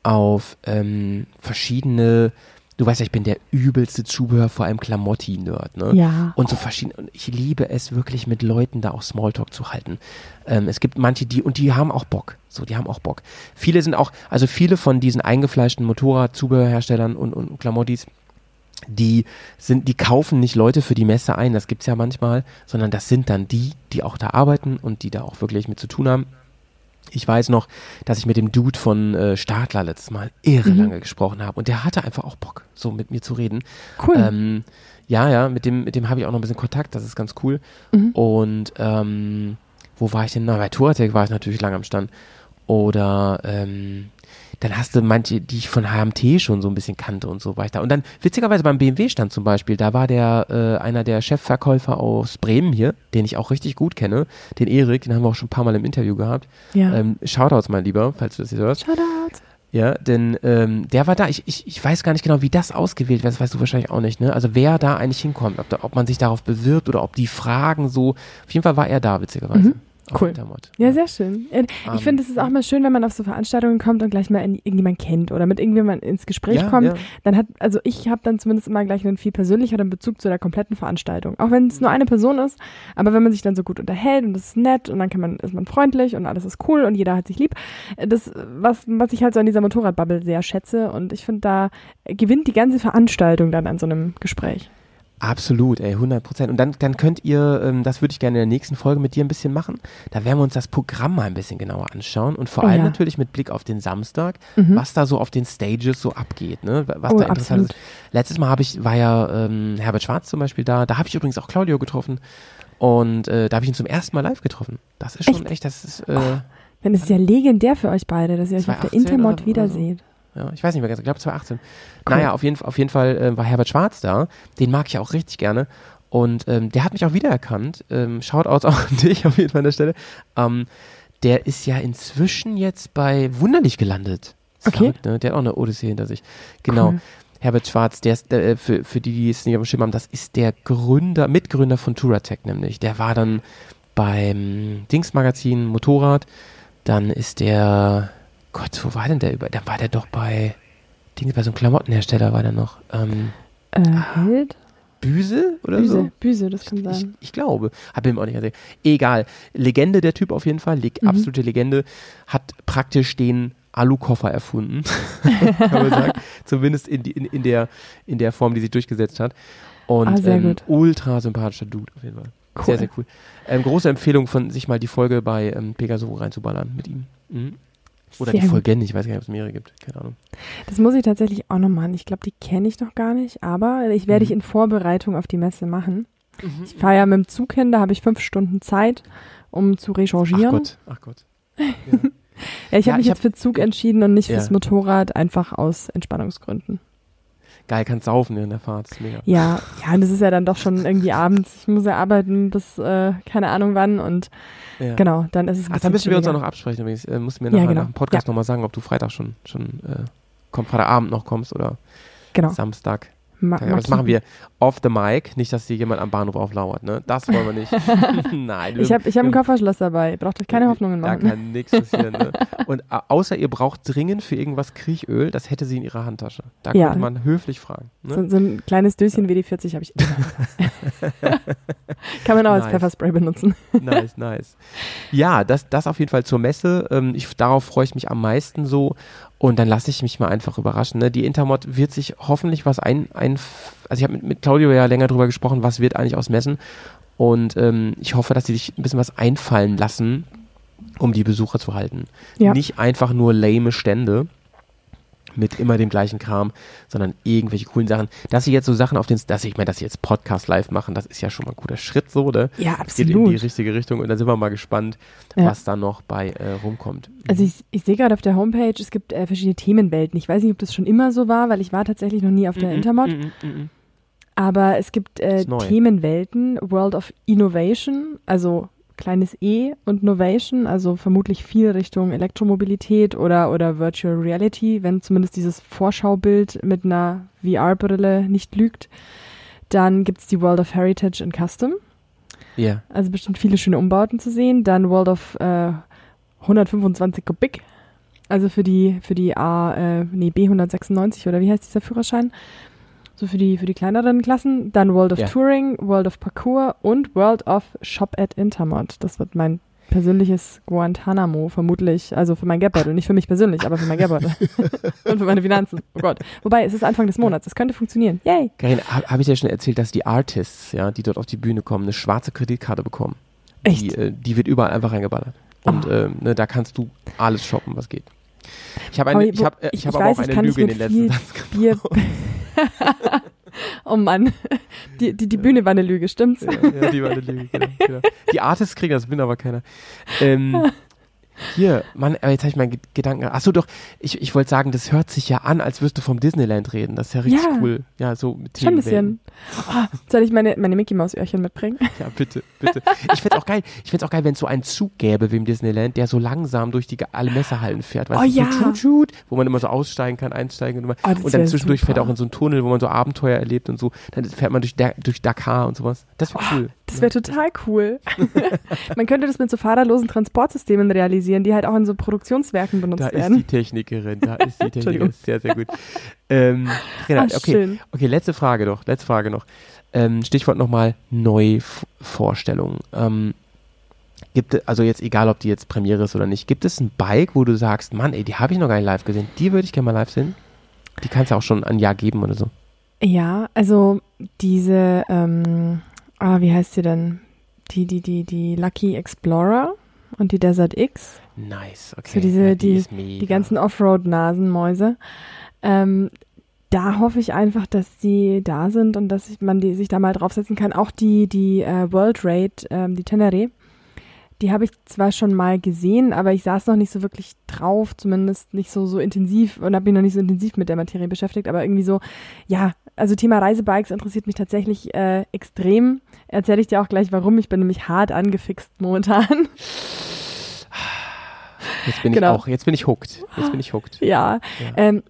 auf ähm, verschiedene, du weißt ja, ich bin der übelste Zubehör, vor allem Klamotti-Nerd, ne? Ja. Und so verschiedene, und ich liebe es wirklich mit Leuten da auch Smalltalk zu halten. Ähm, es gibt manche, die, und die haben auch Bock. So, die haben auch Bock. Viele sind auch, also viele von diesen eingefleischten Motorrad-Zubehörherstellern und, und Klamottis, die sind, die kaufen nicht Leute für die Messe ein, das gibt's ja manchmal, sondern das sind dann die, die auch da arbeiten und die da auch wirklich mit zu tun haben. Ich weiß noch, dass ich mit dem Dude von äh, Stadler letztes Mal irre Mhm. lange gesprochen habe und der hatte einfach auch Bock, so mit mir zu reden. Cool. Ähm, ja, ja, mit dem, mit dem habe ich auch noch ein bisschen Kontakt, das ist ganz cool. Mhm. Und ähm, wo war ich denn? Na, bei Touratec war ich natürlich lange am Stand. Oder ähm, dann hast du manche, die ich von HMT schon so ein bisschen kannte und so weiter. Und dann witzigerweise beim BMW-Stand zum Beispiel, da war der äh, einer der Chefverkäufer aus Bremen hier, den ich auch richtig gut kenne, den Erik, den haben wir auch schon ein paar Mal im Interview gehabt. Ja. Ähm, Shoutouts, mein Lieber, falls du das hier hörst. Shoutouts. Ja, denn ähm, der war da. Ich, ich, ich weiß gar nicht genau, wie das ausgewählt wird. Das weißt du wahrscheinlich auch nicht. Ne? Also wer da eigentlich hinkommt, ob, da, ob man sich darauf bewirbt oder ob die Fragen so. Auf jeden Fall war er da, witzigerweise. Mhm. Cool. Intermod. Ja, sehr schön. Ich Ähm, finde, es ist auch mal schön, wenn man auf so Veranstaltungen kommt und gleich mal in, irgendjemand kennt oder mit irgendjemand ins Gespräch Ja, kommt. ja. Dann hat, also ich habe dann zumindest immer gleich einen viel persönlicheren Bezug zu der kompletten Veranstaltung. Auch wenn es nur eine Person ist, aber wenn man sich dann so gut unterhält und das ist nett und dann kann man, ist man freundlich und alles ist cool und jeder hat sich lieb. Das, was, was ich halt so an dieser Motorradbubble sehr schätze und ich finde, da gewinnt die ganze Veranstaltung dann an so einem Gespräch. Absolut, ey, 100 Prozent. Und dann, dann könnt ihr, ähm, das würde ich gerne in der nächsten Folge mit dir ein bisschen machen. Da werden wir uns das Programm mal ein bisschen genauer anschauen und vor Oh allem ja. natürlich mit Blick auf den Samstag, Mhm. was da so auf den Stages so abgeht, ne? Was Oh, da interessant absolut. ist. Letztes Mal habe ich, war ja ähm, Herbert Schwarz zum Beispiel da. Da habe ich übrigens auch Claudio getroffen. Und äh, da habe ich ihn zum ersten Mal live getroffen. Das ist schon echt, das ist, äh, Dann ist es ja legendär für euch beide, dass ihr euch auf der 2018 Intermod oder- wieder oder so. Ja, ich weiß nicht mehr ganz, ich glaube 2018. Cool. Naja, auf jeden, auf jeden Fall äh, war Herbert Schwarz da. Den mag ich auch richtig gerne. Und ähm, der hat mich auch wiedererkannt. Ähm, Shoutouts auch an dich auf jeden Fall an der Stelle. Ähm, der ist ja inzwischen jetzt bei Wunderlich gelandet. Okay. Verrückt, ne? Der hat auch eine Odyssee hinter sich. Genau. Cool. Herbert Schwarz, der ist, äh, für, für die, die es nicht auf dem Schirm haben, das ist der Gründer, Mitgründer von Touratech nämlich. Der war dann beim Dings-Magazin Motorrad. Dann ist der, Gott, wo war denn der über? Dann war der doch bei, Dings, bei so einem Klamottenhersteller war der noch. Ähm, Äh, Held? Büse oder Büse, so? Büse, das kann Ich, sein. ich glaube. Hab ihm auch nicht erzählt. Egal. Legende der Typ auf jeden Fall. Leg, Mhm. Absolute Legende. Hat praktisch den Alukoffer erfunden. kann man sagen. Zumindest in, die, in, in, der, in der Form, die sich durchgesetzt hat. Und Ah, sehr ähm, gut. ultra sympathischer Dude auf jeden Fall. Cool. Sehr, sehr cool. Ähm, große Empfehlung von sich mal die Folge bei ähm, Pegaso reinzuballern mit ihm. Mhm. Oder Sehr die. Folgen, ich weiß gar nicht, ob es mehrere gibt. Keine Ahnung. Das muss ich tatsächlich auch noch machen. Ich glaube, die kenne ich noch gar nicht, aber ich werde Mhm. ich in Vorbereitung auf die Messe machen. Ich fahre ja mit dem Zug hin, da habe ich fünf Stunden Zeit, um zu Ach rechangieren. Gott, ach Gott. Ja. Ja, ich Ja, habe mich ich jetzt für Zug entschieden und nicht Ja. fürs Motorrad, einfach aus Entspannungsgründen. Geil, kannst saufen in der Fahrt. Ist mega. Ja, ja, und das ist ja dann doch schon irgendwie abends. Ich muss ja arbeiten bis äh, keine Ahnung wann und Ja. genau, dann ist es Ach, dann müssen wir uns auch noch absprechen. Übrigens. Äh, musst du mir Ja, nachher genau. nach dem Podcast Ja. nochmal sagen, ob du Freitag schon, schon äh, komm, Freitagabend noch kommst oder Genau. Samstag. Ma Ja, das machen wir off the mic. Nicht, dass dir jemand am Bahnhof auflauert. Ne? Das wollen wir nicht. Nein. Ich habe ich hab ein Kofferschloss dabei. Ihr braucht euch keine Hoffnungen Da machen. kann nichts passieren. Ne? Und außer ihr braucht dringend für irgendwas Kriechöl, das hätte sie in ihrer Handtasche. Da Ja. könnte man höflich fragen. Ne? So, so ein kleines Döschen WD-40 habe ich. Kann man auch als Nice. Pfefferspray benutzen. nice, nice. Ja, das, das auf jeden Fall zur Messe. Ähm, ich, darauf freue ich mich am meisten so. Und dann lasse ich mich mal einfach überraschen. Ne? Die Intermod wird sich hoffentlich was ein, ein also ich habe mit, mit Claudio ja länger drüber gesprochen, was wird eigentlich aus Messen. Und ähm, ich hoffe, dass sie sich ein bisschen was einfallen lassen, um die Besucher zu halten. Ja. Nicht einfach nur lame Stände mit immer dem gleichen Kram, sondern irgendwelche coolen Sachen. Dass sie jetzt so Sachen auf den, dass ich meine, dass sie jetzt Podcast live machen, das ist ja schon mal ein guter Schritt so, ne? Ja, geht in die absolut. richtige Richtung und dann sind wir mal gespannt, Ja. was da noch bei äh, rumkommt. Also ich, ich sehe gerade auf der Homepage, es gibt äh, verschiedene Themenwelten. Ich weiß nicht, ob das schon immer so war, weil ich war tatsächlich noch nie auf der Mhm, Intermod. mhm, mhm. Aber es gibt äh. Themenwelten, World of Innovation, also kleines E und Novation, also vermutlich viel Richtung Elektromobilität oder, oder Virtual Reality, wenn zumindest dieses Vorschaubild mit einer VR-Brille nicht lügt. Dann gibt's die World of Heritage and Custom, Ja, also bestimmt viele schöne Umbauten zu sehen. Dann World of äh, 125 Kubik, also für die, für die A, äh, nee, B196 oder wie heißt dieser Führerschein? So für die, für die kleineren Klassen. Dann World of Ja. Touring, World of Parkour und World of Shop at Intermod. Das wird mein persönliches Guantanamo, vermutlich. Also für mein Gap-Battle. Nicht für mich persönlich, aber für mein Gap-Battle. und für meine Finanzen. Oh Gott. Wobei, es ist Anfang des Monats. Es könnte funktionieren. Yay! Karin, habe hab ich dir schon erzählt, dass die Artists, ja, die dort auf die Bühne kommen, eine schwarze Kreditkarte bekommen. Die, Echt? äh, die wird überall einfach reingeballert. Und Oh. ähm, ne, da kannst du alles shoppen, was geht. Ich habe Aber eine, ich habe, äh, ich- ich habe ich aber weiß, auch eine Lüge in den letzten Satz Bier. oh Mann. Die, die, die Bühne war eine Lüge, stimmt's? ja, ja, die war eine Lüge. Genau, genau. Die Artists kriegen das, bin aber keiner. Ähm, Hier, Mann, aber jetzt habe ich meinen Ge- Gedanken. Achso, doch, ich, ich wollte sagen, das hört sich ja an, als wirst du vom Disneyland reden. Das ist ja richtig Ja. cool. Ja, so mit Schon ein bisschen. Oh, soll ich meine, meine Mickey Maus Öhrchen mitbringen? Ja, bitte, bitte. Ich find's auch geil. Ich find's auch geil, wenn es so einen Zug gäbe wie im Disneyland, der so langsam durch die alle Messerhallen fährt. Weißt Oh du, so ja. tschut, tschut, wo man immer so aussteigen kann, einsteigen und, immer, Oh, und dann zwischendurch fährt er super. auch in so einen Tunnel, wo man so Abenteuer erlebt und so. Dann fährt man durch, durch Dakar und sowas. Das wäre cool. Das wäre total cool. Man könnte das mit so fahrerlosen Transportsystemen realisieren, die halt auch in so Produktionswerken benutzt Da ist werden. die Technikerin, da ist die. Technikerin, sehr, sehr gut. Ähm, Rena, Ah, okay, schön. okay, letzte Frage doch, letzte Frage noch. Ähm, Stichwort nochmal Neuvorstellung. Ähm, gibt es, also jetzt egal, ob die jetzt Premiere ist oder nicht, gibt es ein Bike, wo du sagst, Mann, ey, die habe ich noch gar nicht live gesehen, die würde ich gerne mal live sehen? Die kannst du auch schon ein Jahr geben oder so. Ja, also diese, ähm, ah, wie heißt sie denn? Die, die, die, die Lucky Explorer und die Desert X. Nice, okay. So diese- ja, die- mega. die ganzen Offroad-Nasenmäuse. Ähm, da hoffe ich einfach, dass die da sind und dass ich, man die, sich da mal draufsetzen kann. Auch die, die äh, World Raid, ähm, die Tenere, die habe ich zwar schon mal gesehen, aber ich saß noch nicht so wirklich drauf, zumindest nicht so, so intensiv und habe mich noch nicht so intensiv mit der Materie beschäftigt, aber irgendwie so, ja, also Thema Reisebikes interessiert mich tatsächlich äh, extrem. Erzähle ich dir auch gleich, warum. Ich bin nämlich hart angefixt momentan. Jetzt bin genau. ich auch, jetzt bin ich hooked. Jetzt bin ich hooked. Ja, Ja. Ähm,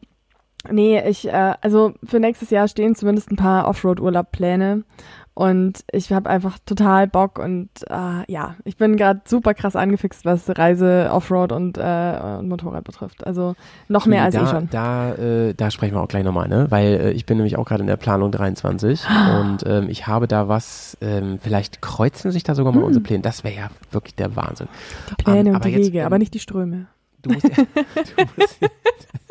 nee, ich, äh, also für nächstes Jahr stehen zumindest ein paar Offroad-Urlaub-Pläne und ich habe einfach total Bock und äh, ja, ich bin gerade super krass angefixt, was Reise, Offroad und, äh, und Motorrad betrifft. Also noch mehr als da, eh schon. Da, äh, da sprechen wir auch gleich nochmal, ne? Weil äh, ich bin nämlich auch gerade in der Planung 23 und ähm, ich habe da was, ähm, vielleicht kreuzen sich da sogar mal Hm. unsere Pläne. Das wäre ja wirklich der Wahnsinn. Die Pläne ähm, und aber die jetzt, Wege, ähm, aber nicht die Ströme. Du musst, ja, du musst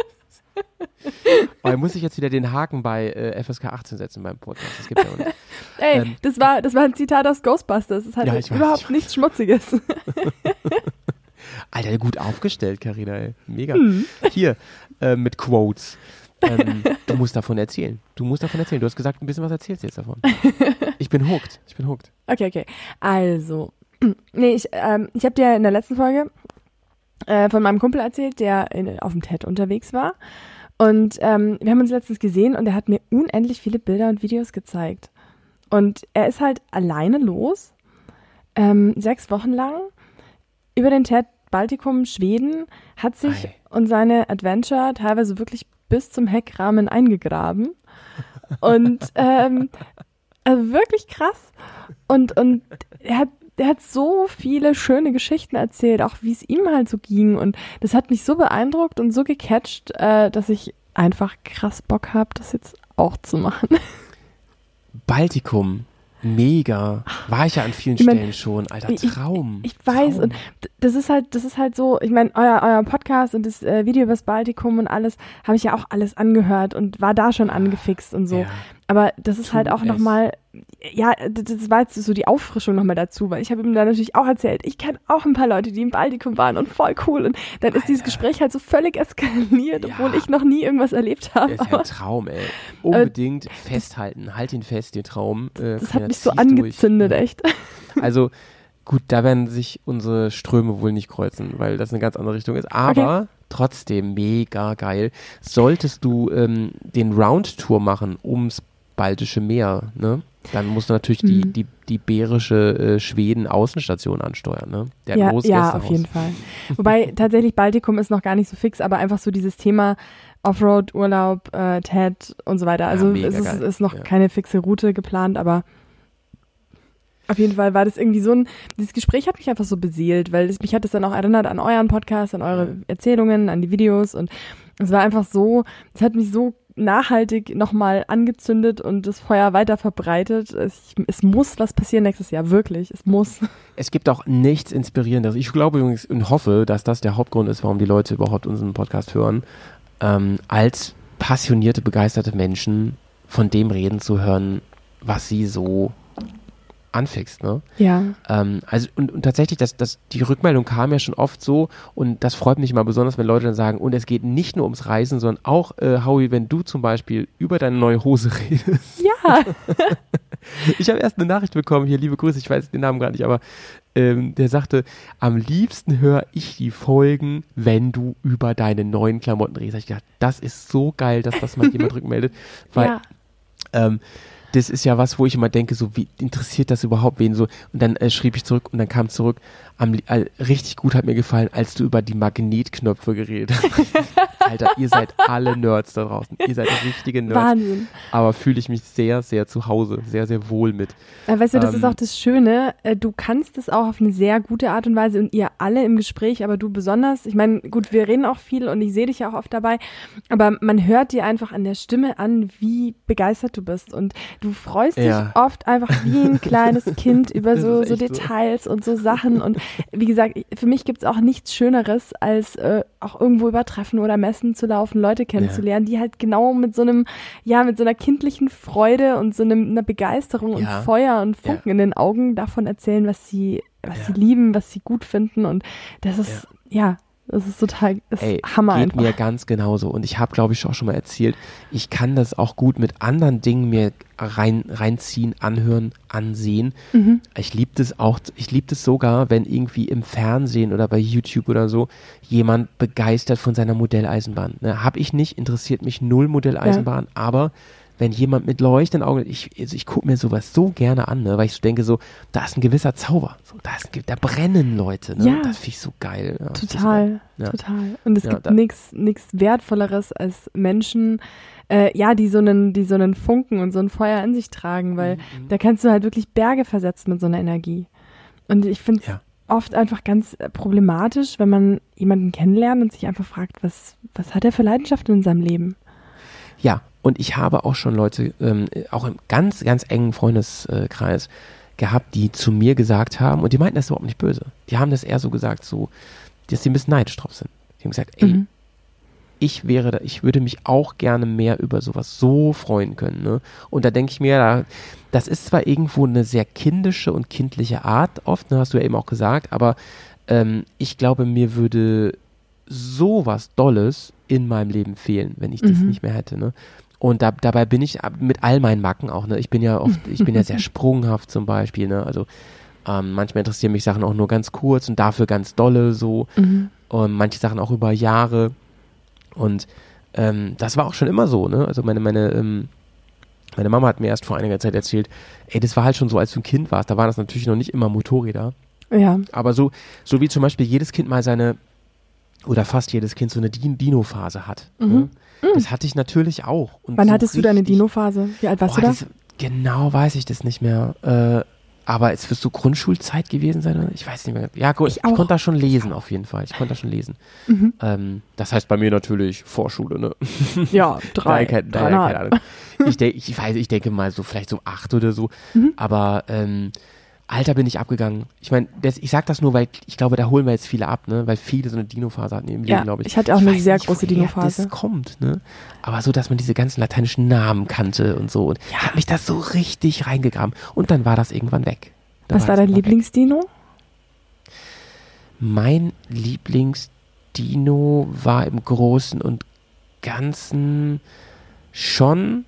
er muss sich jetzt wieder den Haken bei äh, FSK 18 setzen beim Podcast. Das gibt ja auch nicht. Ey, Ähm, das war das war ein Zitat aus Ghostbusters. Das hat Ja, ich überhaupt ich weiß. nichts Schmutziges. Alter, gut aufgestellt, Carina, ey. Mega. Hm. Hier, äh, mit Quotes. Ähm, du musst davon erzählen. Du musst davon erzählen. Du hast gesagt, ein bisschen was erzählst du jetzt davon. Ich bin hooked. Ich bin hooked. Okay, okay. Also, nee, ich, ähm, ich habe dir in der letzten Folge äh, von meinem Kumpel erzählt, der in, auf dem TED unterwegs war. Und ähm, wir haben uns letztens gesehen und er hat mir unendlich viele Bilder und Videos gezeigt. Und er ist halt alleine los, ähm, sechs Wochen lang, über den TED Baltikum, Schweden, hat sich Ei. und seine Adventure teilweise wirklich bis zum Heckrahmen eingegraben. Und ähm, also wirklich krass. Und, und er hat, er hat so viele schöne Geschichten erzählt, auch wie es ihm halt so ging. Und das hat mich so beeindruckt und so gecatcht, äh, dass ich einfach krass Bock habe, das jetzt auch zu machen. Baltikum. Mega. War ich ja an vielen Ich mein, Stellen schon. Alter, ich- Traum. Ich weiß, Traum. und das ist halt, das ist halt so, ich meine, euer, euer Podcast und das äh, Video über das Baltikum und alles, habe ich ja auch alles angehört und war da schon angefixt und so. Ja. Aber das ist Tu halt auch nochmal, ja, das, war jetzt so die Auffrischung nochmal dazu, weil ich habe ihm da natürlich auch erzählt, ich kenne auch ein paar Leute, die im Baltikum waren und voll cool. Und dann ist dieses Alter. Gespräch halt so völlig eskaliert, Ja. obwohl ich noch nie irgendwas erlebt habe. Das ist ja Aber ein Traum, ey. Unbedingt festhalten. Halt ihn fest, den Traum. Äh, das hat mich so zieh's durch. angezündet, echt. Also, gut, da werden sich unsere Ströme wohl nicht kreuzen, weil das eine ganz andere Richtung ist. Aber trotzdem mega geil. Solltest du ähm, den Round-Tour machen ums Baltische Meer, ne? Dann musst du natürlich die, Mhm. die, die bärische äh, Schweden-Außenstation ansteuern, ne? Der ja, ja, auf jeden Fall. Wobei tatsächlich Baltikum ist noch gar nicht so fix, aber einfach so dieses Thema Offroad, Urlaub, äh, TED und so weiter. Also mega es ist, ist noch Ja. keine fixe Route geplant, aber auf jeden Fall war das irgendwie so ein, dieses Gespräch hat mich einfach so beseelt, weil es, mich hat es dann auch erinnert an euren Podcast, an eure Ja. Erzählungen, an die Videos und es war einfach so, es hat mich so nachhaltig nochmal angezündet und das Feuer weiter verbreitet. Es, es muss was passieren nächstes Jahr, wirklich. Es muss. Es gibt auch nichts Inspirierendes. Ich glaube übrigens und hoffe, dass das der Hauptgrund ist, warum die Leute überhaupt unseren Podcast hören, ähm, als passionierte, begeisterte Menschen von dem reden zu hören, was sie so anfixt. Ne? Ja. Ähm, also und, und tatsächlich, das, das, die Rückmeldung kam ja schon oft so und das freut mich immer besonders, wenn Leute dann sagen, und es geht nicht nur ums Reisen, sondern auch, äh, Howie, wenn du zum Beispiel über deine neue Hose redest, Ja. Ich habe erst eine Nachricht bekommen, hier liebe Grüße, ich weiß den Namen gar nicht, aber ähm, der sagte, am liebsten höre ich die Folgen, wenn du über deine neuen Klamotten redest. Ich gedacht, das ist so geil, dass das mal jemand rückmeldet, weil ja. ähm, das ist ja was, wo ich immer denke, so wie interessiert das überhaupt wen so? Und dann äh, schrieb ich zurück und dann kam zurück, am, äh, richtig gut hat mir gefallen, als du über die Magnetknöpfe geredet hast. Alter, ihr seid alle Nerds da draußen. Ihr seid richtige Nerds. Wahnsinn. Aber fühle ich mich sehr, sehr zu Hause, sehr, sehr wohl mit. Ja, weißt du, das Ähm, ist auch das Schöne. äh, Du kannst es auch auf eine sehr gute Art und Weise und ihr alle im Gespräch, aber du besonders. Ich meine, gut, wir reden auch viel und ich sehe dich ja auch oft dabei, aber man hört dir einfach an der Stimme an, wie begeistert du bist und du freust Ja. dich oft einfach wie ein kleines Kind über so, so echt so. Details und so Sachen und wie gesagt, für mich gibt es auch nichts Schöneres, als äh, auch irgendwo über Treffen oder Messen zu laufen, Leute kennenzulernen, die halt genau mit so einem, ja, mit so einer kindlichen Freude und so einem, einer Begeisterung Ja. und Feuer und Ja. Funken in den Augen davon erzählen, was sie, was Ja. sie lieben, was sie gut finden und das ist, ja, das ist total, das Ey, ist Hammer geht einfach. mir ganz genauso. Und ich habe, glaube ich, auch schon mal erzählt, ich kann das auch gut mit anderen Dingen mir rein, reinziehen, anhören, ansehen. Mhm. Ich liebe das auch, ich liebe das sogar, wenn irgendwie im Fernsehen oder bei YouTube oder so jemand begeistert von seiner Modelleisenbahn. Ne, hab ich nicht, interessiert mich null Modelleisenbahn, aber wenn jemand mit leuchtenden Augen, ich, also ich gucke mir sowas so gerne an, ne, weil ich so denke, so, da ist ein gewisser Zauber. So, da, ist ein, da brennen Leute. Ne? Ja. Das finde ich so geil. Ja, ist so Total, geil. Total. Und es gibt nichts Wertvolleres als Menschen, äh, ja, die so einen, die so einen Funken und so ein Feuer in sich tragen, weil Mhm. da kannst du halt wirklich Berge versetzen mit so einer Energie. Und ich finde es Ja. oft einfach ganz äh, problematisch, wenn man jemanden kennenlernt und sich einfach fragt, was, was hat er für Leidenschaften in seinem Leben? Ja, und ich habe auch schon Leute, ähm, auch im ganz, ganz engen Freundeskreis gehabt, die zu mir gesagt haben, und die meinten das überhaupt nicht böse. Die haben das eher so gesagt, so, dass sie ein bisschen neidisch drauf sind. Die haben gesagt, ey, Mhm. ich wäre da, ich würde mich auch gerne mehr über sowas so freuen können. Ne? Und da denke ich mir, da, das ist zwar irgendwo eine sehr kindische und kindliche Art oft, ne, hast du ja eben auch gesagt, aber ähm, ich glaube, mir würde sowas Dolles in meinem Leben fehlen, wenn ich das Mhm. nicht mehr hätte. Ne? Und da, dabei bin ich mit all meinen Macken auch. Ne? Ich bin ja oft, ich bin ja sehr sprunghaft zum Beispiel. Ne? Also ähm, manchmal interessieren mich Sachen auch nur ganz kurz und dafür ganz dolle so Mhm. und manche Sachen auch über Jahre. Und ähm, das war auch schon immer so, ne? Also meine, meine, ähm, meine Mama hat mir erst vor einiger Zeit erzählt, ey, das war halt schon so, als du ein Kind warst, da waren das natürlich noch nicht immer Motorräder. Ja, Aber so, so wie zum Beispiel jedes Kind mal seine, oder fast jedes Kind so eine Din- Dino-Phase hat. Ne? Das hatte ich natürlich auch. Und Mhm. wann so hattest du deine Dino-Phase? Wie alt warst Boah, du da? das, genau weiß ich das nicht mehr. Äh, aber es wird so Grundschulzeit gewesen sein, oder? Ich weiß nicht mehr. Ja, gut, Ich ich, konnte da schon lesen, auf jeden Fall. Ich konnte da schon lesen. Mhm. Ähm, das heißt bei mir natürlich Vorschule, ne? Ja, drei. Nein, kein, nein, keine. Ahnung. Ich, denk, ich weiß, ich denke mal so vielleicht so acht oder so. Mhm. Aber ähm, Alter bin ich abgegangen. Ich meine, ich sag das nur, weil ich glaube, da holen wir jetzt viele ab, ne? Weil viele so eine Dino-Phase hatten im Leben, Ja, glaube ich. ich hatte auch eine weiß sehr nicht, große Dino-Phase. Das kommt, ne? Aber so, dass man diese ganzen lateinischen Namen kannte und so. Und ich habe mich da so richtig reingegraben. Und dann war das irgendwann weg. Dann Was war dein. Lieblingsdino? Mein Lieblingsdino war im Großen und Ganzen schon.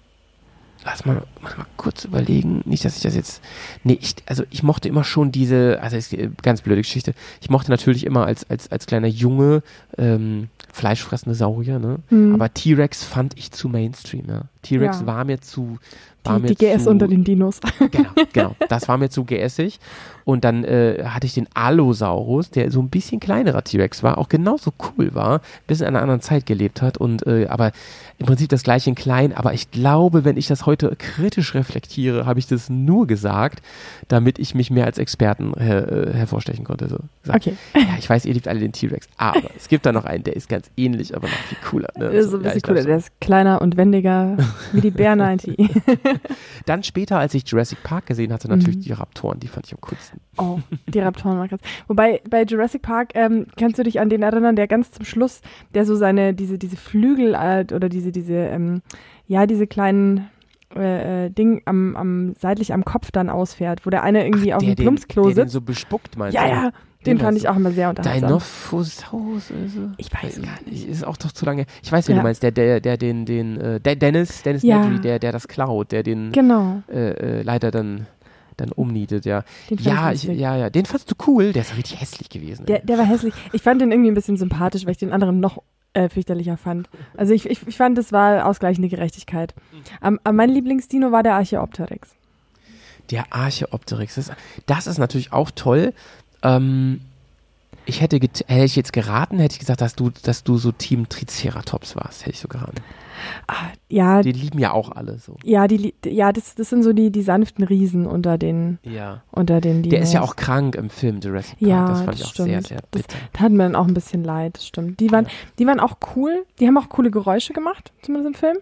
Lass mal, mal, mal kurz überlegen. Nicht, dass ich das jetzt. Nee, ich, also ich mochte immer schon diese, also ist eine ganz blöde Geschichte. Ich mochte natürlich immer als, als, als kleiner Junge ähm, fleischfressende Saurier, ne? Hm. Aber T-Rex fand ich zu Mainstream, ja. T-Rex Ja. war mir zu. War die, mir die GS zu, unter den Dinos. Genau, genau. Das war mir zu geässig. Und dann äh, hatte ich den Allosaurus, der so ein bisschen kleinerer T-Rex war, auch genauso cool war, bis in einer anderen Zeit gelebt hat. Und äh, aber im Prinzip das gleiche in klein. Aber ich glaube, wenn ich das heute kritisch reflektiere, habe ich das nur gesagt, damit ich mich mehr als Experten äh, hervorstechen konnte. So. Gesagt, Okay. Ja, ich weiß, ihr liebt alle den T-Rex, aber es gibt da noch einen, der ist ganz ähnlich, aber noch viel cooler. Ne? So, ein ja, bisschen glaub cooler. Der ist kleiner und wendiger wie die Bär 90. Dann später, als ich Jurassic Park gesehen hatte, natürlich Mhm. die Raptoren, die fand ich am coolsten. Oh, die Raptoren war krass. Wobei bei Jurassic Park, ähm, kannst du dich an den erinnern, der ganz zum Schluss, der so seine, diese, diese Flügel äh, oder diese, diese, ähm, ja, diese kleinen äh, äh, Ding am, am seitlich am Kopf dann ausfährt, wo der eine irgendwie Ach, auf dem Plumpsklo der den sitzt. so bespuckt, meinst ja, du? ja, den fand ich auch immer sehr unterhaltsam. Dinophosaurus oder so? Ich weiß gar nicht. Ist auch doch zu lange. Ich weiß, wen Ja. du meinst. Der, der, der den, den, äh, der Dennis, Dennis Ja. Nedry, der, der das klaut, der den Genau. äh, äh, leider dann, dann umnietet, ja. Ja, ich ja, ja. Den fandst du cool. Der ist richtig hässlich gewesen. Der, der war hässlich. Ich fand den irgendwie ein bisschen sympathisch, weil ich den anderen noch äh, fürchterlicher fand. Also ich, ich, ich fand, das war ausgleichende Gerechtigkeit. Am, am mein Lieblingsdino war der Archeopteryx. Der Archeopteryx. Das, das ist natürlich auch toll. Ähm, ich hätte, hätte ich jetzt geraten, hätte ich gesagt, dass du, dass du so Team Triceratops warst. Hätte ich so geraten. Ah, ja, Die lieben ja auch alle so. ja, die, ja, das, das sind so die, die sanften Riesen unter den, Ja. unter den Dinos. Der ist ja auch krank im Film Jurassic Park. Ja, das fand das ich auch sehr, sehr Das- bitter. Tat mir dann auch ein bisschen leid, das stimmt. Die waren, Ja. die waren auch cool. Die haben auch coole Geräusche gemacht, zumindest im Film.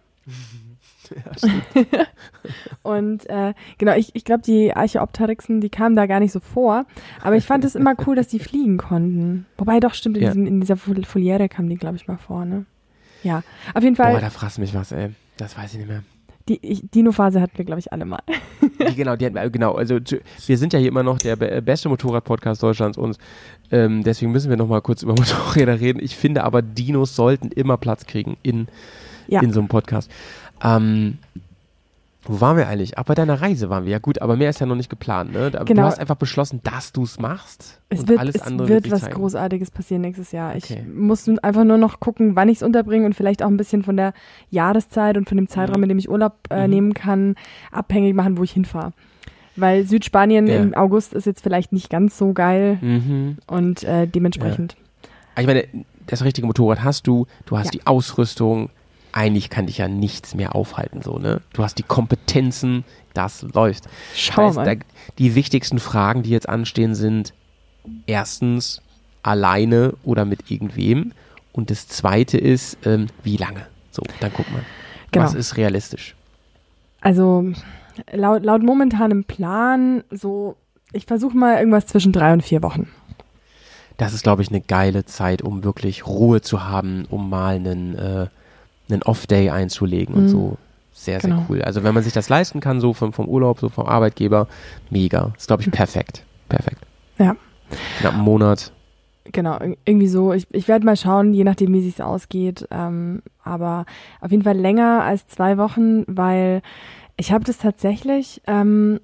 Und äh, genau, ich, ich glaube, die Archeopteryxen, die kamen da gar nicht so vor. Aber ich fand es immer cool, dass die fliegen konnten. Wobei doch, stimmt, in, Ja. diesem, in dieser Fol- Foliere kamen die, glaube ich, mal vor, ne? Ja, auf jeden Fall, Boah, da fragst du mich was, ey. Das weiß ich nicht mehr. die ich, Dino-Phase hatten wir, glaube ich, alle mal. Die, genau, die hatten, äh, genau, also wir sind ja hier immer noch der äh, beste Motorrad-Podcast Deutschlands und ähm, deswegen müssen wir noch mal kurz über Motorräder reden. Ich finde aber, Dinos sollten immer Platz kriegen in, Ja. in so einem Podcast. Ähm, wo waren wir eigentlich? Ach, bei deiner Reise waren wir. Ja gut, aber mehr ist ja noch nicht geplant, ne? Genau. Du hast einfach beschlossen, dass du es machst Es wird, alles es andere wird sich was zeigen. Großartiges passieren nächstes Jahr. Ich Okay. muss einfach nur noch gucken, wann ich es unterbringe und vielleicht auch ein bisschen von der Jahreszeit und von dem Zeitraum, Mhm. in dem ich Urlaub äh, Mhm. nehmen kann, abhängig machen, wo ich hinfahre. Weil Südspanien Ja. im August ist jetzt vielleicht nicht ganz so geil Mhm. und äh, dementsprechend. Aber Ich meine, das richtige Motorrad hast du, du hast Ja. die Ausrüstung, eigentlich kann dich ja nichts mehr aufhalten, so, ne? Du hast die Kompetenzen, das läuft. Schau Das heißt, mal. da, die wichtigsten Fragen, die jetzt anstehen, sind erstens alleine oder mit irgendwem und das zweite ist, ähm, wie lange? So, dann guck mal. Genau. Was ist realistisch? Also laut, laut momentanem Plan, so, ich versuche mal irgendwas zwischen drei und vier Wochen. Das ist, glaube ich, eine geile Zeit, um wirklich Ruhe zu haben, um mal einen, äh, einen Off-Day einzulegen und Mhm. so. Sehr, sehr Genau. cool. Also wenn man sich das leisten kann, so vom, vom Urlaub, so vom Arbeitgeber, mega. Ist, glaube ich, perfekt. Perfekt. Ja. Knapp einen Monat. Genau, ir- irgendwie so. Ich, ich werde mal schauen, je nachdem, wie sich's ausgeht. Ähm, aber auf jeden Fall länger als zwei Wochen, weil ich habe das tatsächlich, ähm,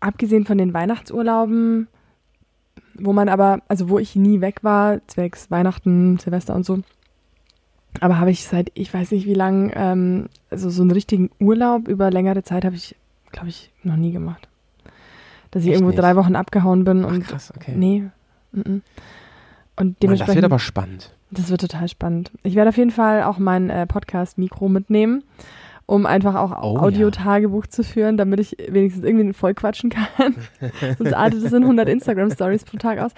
abgesehen von den Weihnachtsurlauben, wo man aber, also wo ich nie weg war, zwecks Weihnachten, Silvester und so, aber habe ich seit, ich weiß nicht wie lang, ähm, also so einen richtigen Urlaub über längere Zeit habe ich, glaube ich, noch nie gemacht. Dass ich Echt irgendwo nicht? drei Wochen abgehauen bin Ach, und krass, okay. Nee. mhm. Und Mann, das dementsprechend. wird aber spannend. das wird total spannend. Ich werde auf jeden Fall auch mein äh, Podcast-Mikro mitnehmen, um einfach auch Oh, ja. Audio-Tagebuch zu führen, damit ich wenigstens irgendwie voll quatschen kann. Sonst artet es in 100 Instagram-Stories pro Tag aus.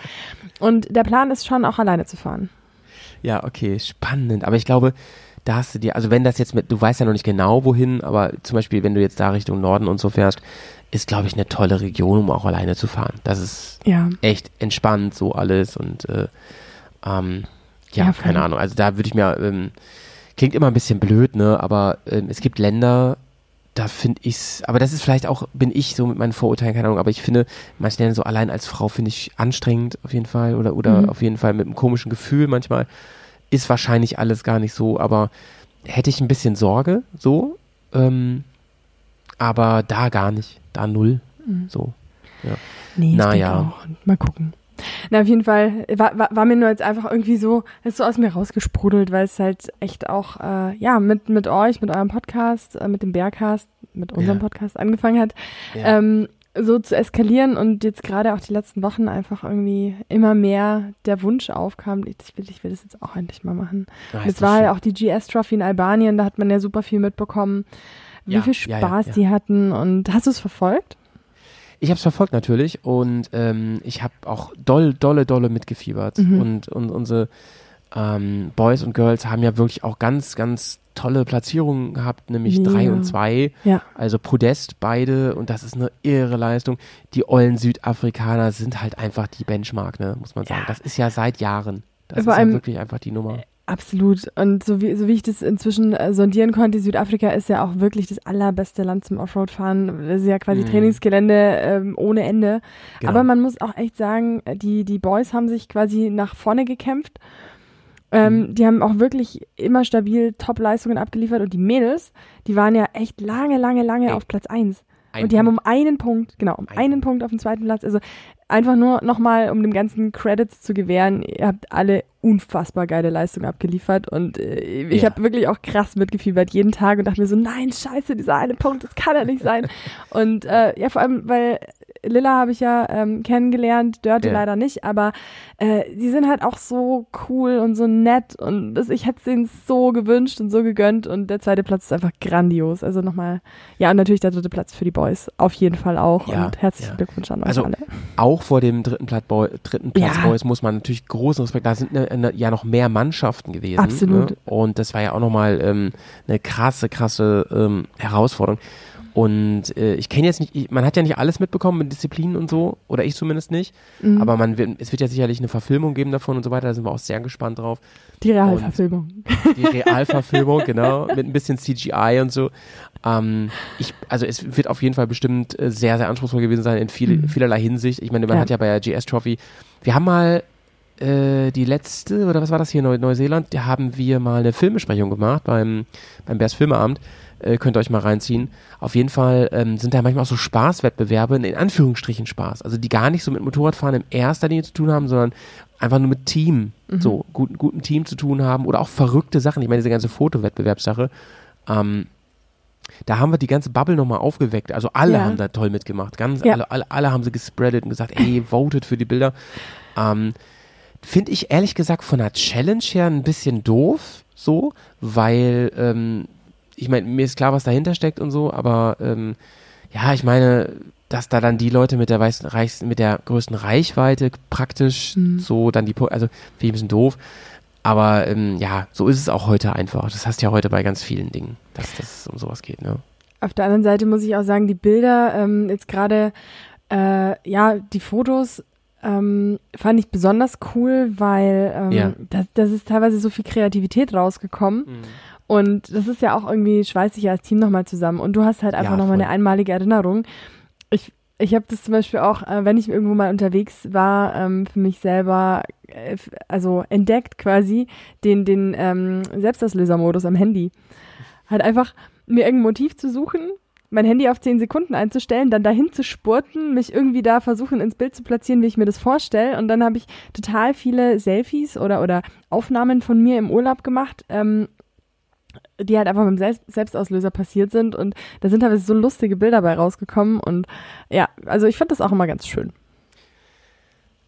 Und der Plan ist schon, auch alleine zu fahren. Ja, okay, spannend. Aber ich glaube, da hast du dir, also wenn das jetzt mit, du weißt ja noch nicht genau wohin, aber zum Beispiel, wenn du jetzt da Richtung Norden und so fährst, ist, glaube ich, eine tolle Region, um auch alleine zu fahren. Das ist Ja. echt entspannt, so alles und äh, ähm, ja, Ja, keine Ahnung. Also da würde ich mir, ähm, klingt immer ein bisschen blöd, ne, aber ähm, es gibt Länder, da finde ich's, aber das ist vielleicht auch, bin ich so mit meinen Vorurteilen, keine Ahnung, aber ich finde, Länder so allein als Frau finde ich anstrengend auf jeden Fall oder, oder Mhm. auf jeden Fall mit einem komischen Gefühl manchmal. Ist wahrscheinlich alles gar nicht so, aber hätte ich ein bisschen Sorge, so, ähm, aber da gar nicht, da null, Mhm. so. Nee, ja. auch. Mal gucken. Na, auf jeden Fall war, war, war mir nur jetzt einfach irgendwie so, ist so aus mir rausgesprudelt, weil es halt echt auch, äh, ja, mit, mit euch, mit eurem Podcast, äh, mit dem Bärcast, mit unserem Ja. Podcast angefangen hat, Ja. ähm, so zu eskalieren und jetzt gerade auch die letzten Wochen einfach irgendwie immer mehr der Wunsch aufkam, ich will, ich will das jetzt auch endlich mal machen. Jetzt das war ja auch die GS-Trophy in Albanien, da hat man ja super viel mitbekommen, wie Ja, viel ja, ja, Spaß ja. die hatten und hast du es verfolgt? Ich habe es verfolgt natürlich und ähm, ich habe auch doll, dolle, dolle mitgefiebert. Mhm. Und, und unsere ähm, Boys und Girls haben ja wirklich auch ganz, ganz tolle Platzierungen gehabt, nämlich Mega. drei und zwei. Ja. Also Podest beide und das ist eine irre Leistung. Die ollen Südafrikaner sind halt einfach die Benchmark, ne, muss man sagen. Ja. Das ist ja seit Jahren. Das Vor ist ja wirklich einfach die Nummer. Absolut. Und so wie, so wie ich das inzwischen äh, sondieren konnte, Südafrika ist ja auch wirklich das allerbeste Land zum Offroad-Fahren. Das ist ja quasi Mhm. Trainingsgelände ähm, ohne Ende. Genau. Aber man muss auch echt sagen, die, die Boys haben sich quasi nach vorne gekämpft. Ähm, Mhm. Die haben auch wirklich immer stabil Top-Leistungen abgeliefert und die Mädels, die waren ja echt lange, lange, lange Ey, auf Platz 1. Ein Und die haben Punkt. um einen Punkt, genau, um Ein einen Punkt. Punkt auf dem zweiten Platz. Also einfach nur nochmal, um dem ganzen Credits zu gewähren, ihr habt alle unfassbar geile Leistung abgeliefert und äh, ich Ja. habe wirklich auch krass mitgefiebert jeden Tag und dachte mir so, nein, scheiße, dieser eine Punkt, das kann ja nicht sein. und äh, ja, vor allem, weil Lilla habe ich ja ähm, kennengelernt, Dörte Ja. leider nicht, aber äh, die sind halt auch so cool und so nett und das, ich hätte es denen so gewünscht und so gegönnt und der zweite Platz ist einfach grandios. Also nochmal, ja und natürlich der dritte Platz für die Boys, auf jeden Fall auch Ja, und herzlichen ja. Glückwunsch an euch Also, alle. Auch vor dem dritten, Platt Boy, dritten Platz Ja. Boys muss man natürlich großen Respekt, da sind ne, ne, ja noch mehr Mannschaften gewesen. Absolut. Ne? Und das war ja auch nochmal ähm, eine krasse, krasse ähm, Herausforderung. Und äh, ich kenne jetzt nicht, ich, man hat ja nicht alles mitbekommen mit Disziplinen und so, oder ich zumindest nicht, Mhm. aber man wird, es wird ja sicherlich eine Verfilmung geben davon und so weiter, da sind wir auch sehr gespannt drauf. die Realverfilmung. Die Realverfilmung, genau, mit ein bisschen CGI und so. Ähm, ich, also es wird auf jeden Fall bestimmt äh, sehr, sehr anspruchsvoll gewesen sein in viel, Mhm. vielerlei Hinsicht. Ich meine, man Ja. hat ja bei der GS Trophy, wir haben mal äh, die letzte, oder was war das hier, Neu Neuseeland, da haben wir mal eine Filmbesprechung gemacht beim, beim Bärs Filmeabend. Äh, könnt ihr euch mal reinziehen. Auf jeden Fall ähm, sind da manchmal auch so Spaßwettbewerbe, in Anführungsstrichen Spaß. Also die gar nicht so mit Motorradfahren in erster Linie zu tun haben, sondern einfach nur mit Team, so guten, guten Team zu tun haben oder auch verrückte Sachen. Ich meine, diese ganze Fotowettbewerbssache. Ähm, da haben wir die ganze Bubble nochmal aufgeweckt. Also alle Ja. haben da toll mitgemacht. Ganz Ja. alle, alle, alle haben sie gespreadet und gesagt, ey, votet für die Bilder. Ähm, Finde ich ehrlich gesagt von der Challenge her ein bisschen doof, so, weil, ähm, ich meine, mir ist klar, was dahinter steckt und so, aber ähm, ja, ich meine, dass da dann die Leute mit der weißen, reichsten, mit der größten Reichweite praktisch Mhm. so dann die, also finde ich ein bisschen doof. Aber ähm, ja, so ist es auch heute einfach. Das hast du ja heute bei ganz vielen Dingen, dass das um sowas geht, ne? Auf der anderen Seite muss ich auch sagen, die Bilder, ähm, jetzt gerade, äh, ja, die Fotos ähm, fand ich besonders cool, weil ähm, Ja. das, das ist teilweise so viel Kreativität rausgekommen. Und das ist ja auch irgendwie, schweißt sich ja als Team nochmal zusammen. Und du hast halt einfach Ja, nochmal eine einmalige Erinnerung. Ich, ich habe das zum Beispiel auch, äh, wenn ich irgendwo mal unterwegs war, ähm, für mich selber, äh, also entdeckt quasi, den, den ähm, Selbstauslösermodus am Handy. Halt einfach mir irgendein Motiv zu suchen, mein Handy auf 10 Sekunden einzustellen, dann dahin zu spurten, mich irgendwie da versuchen ins Bild zu platzieren, wie ich mir das vorstelle. Und dann habe ich total viele Selfies oder, oder Aufnahmen von mir im Urlaub gemacht, ähm, die halt einfach mit dem Selbst Selbstauslöser passiert sind. Und da sind halt so lustige Bilder bei rausgekommen. Und ja, also ich fand das auch immer ganz schön.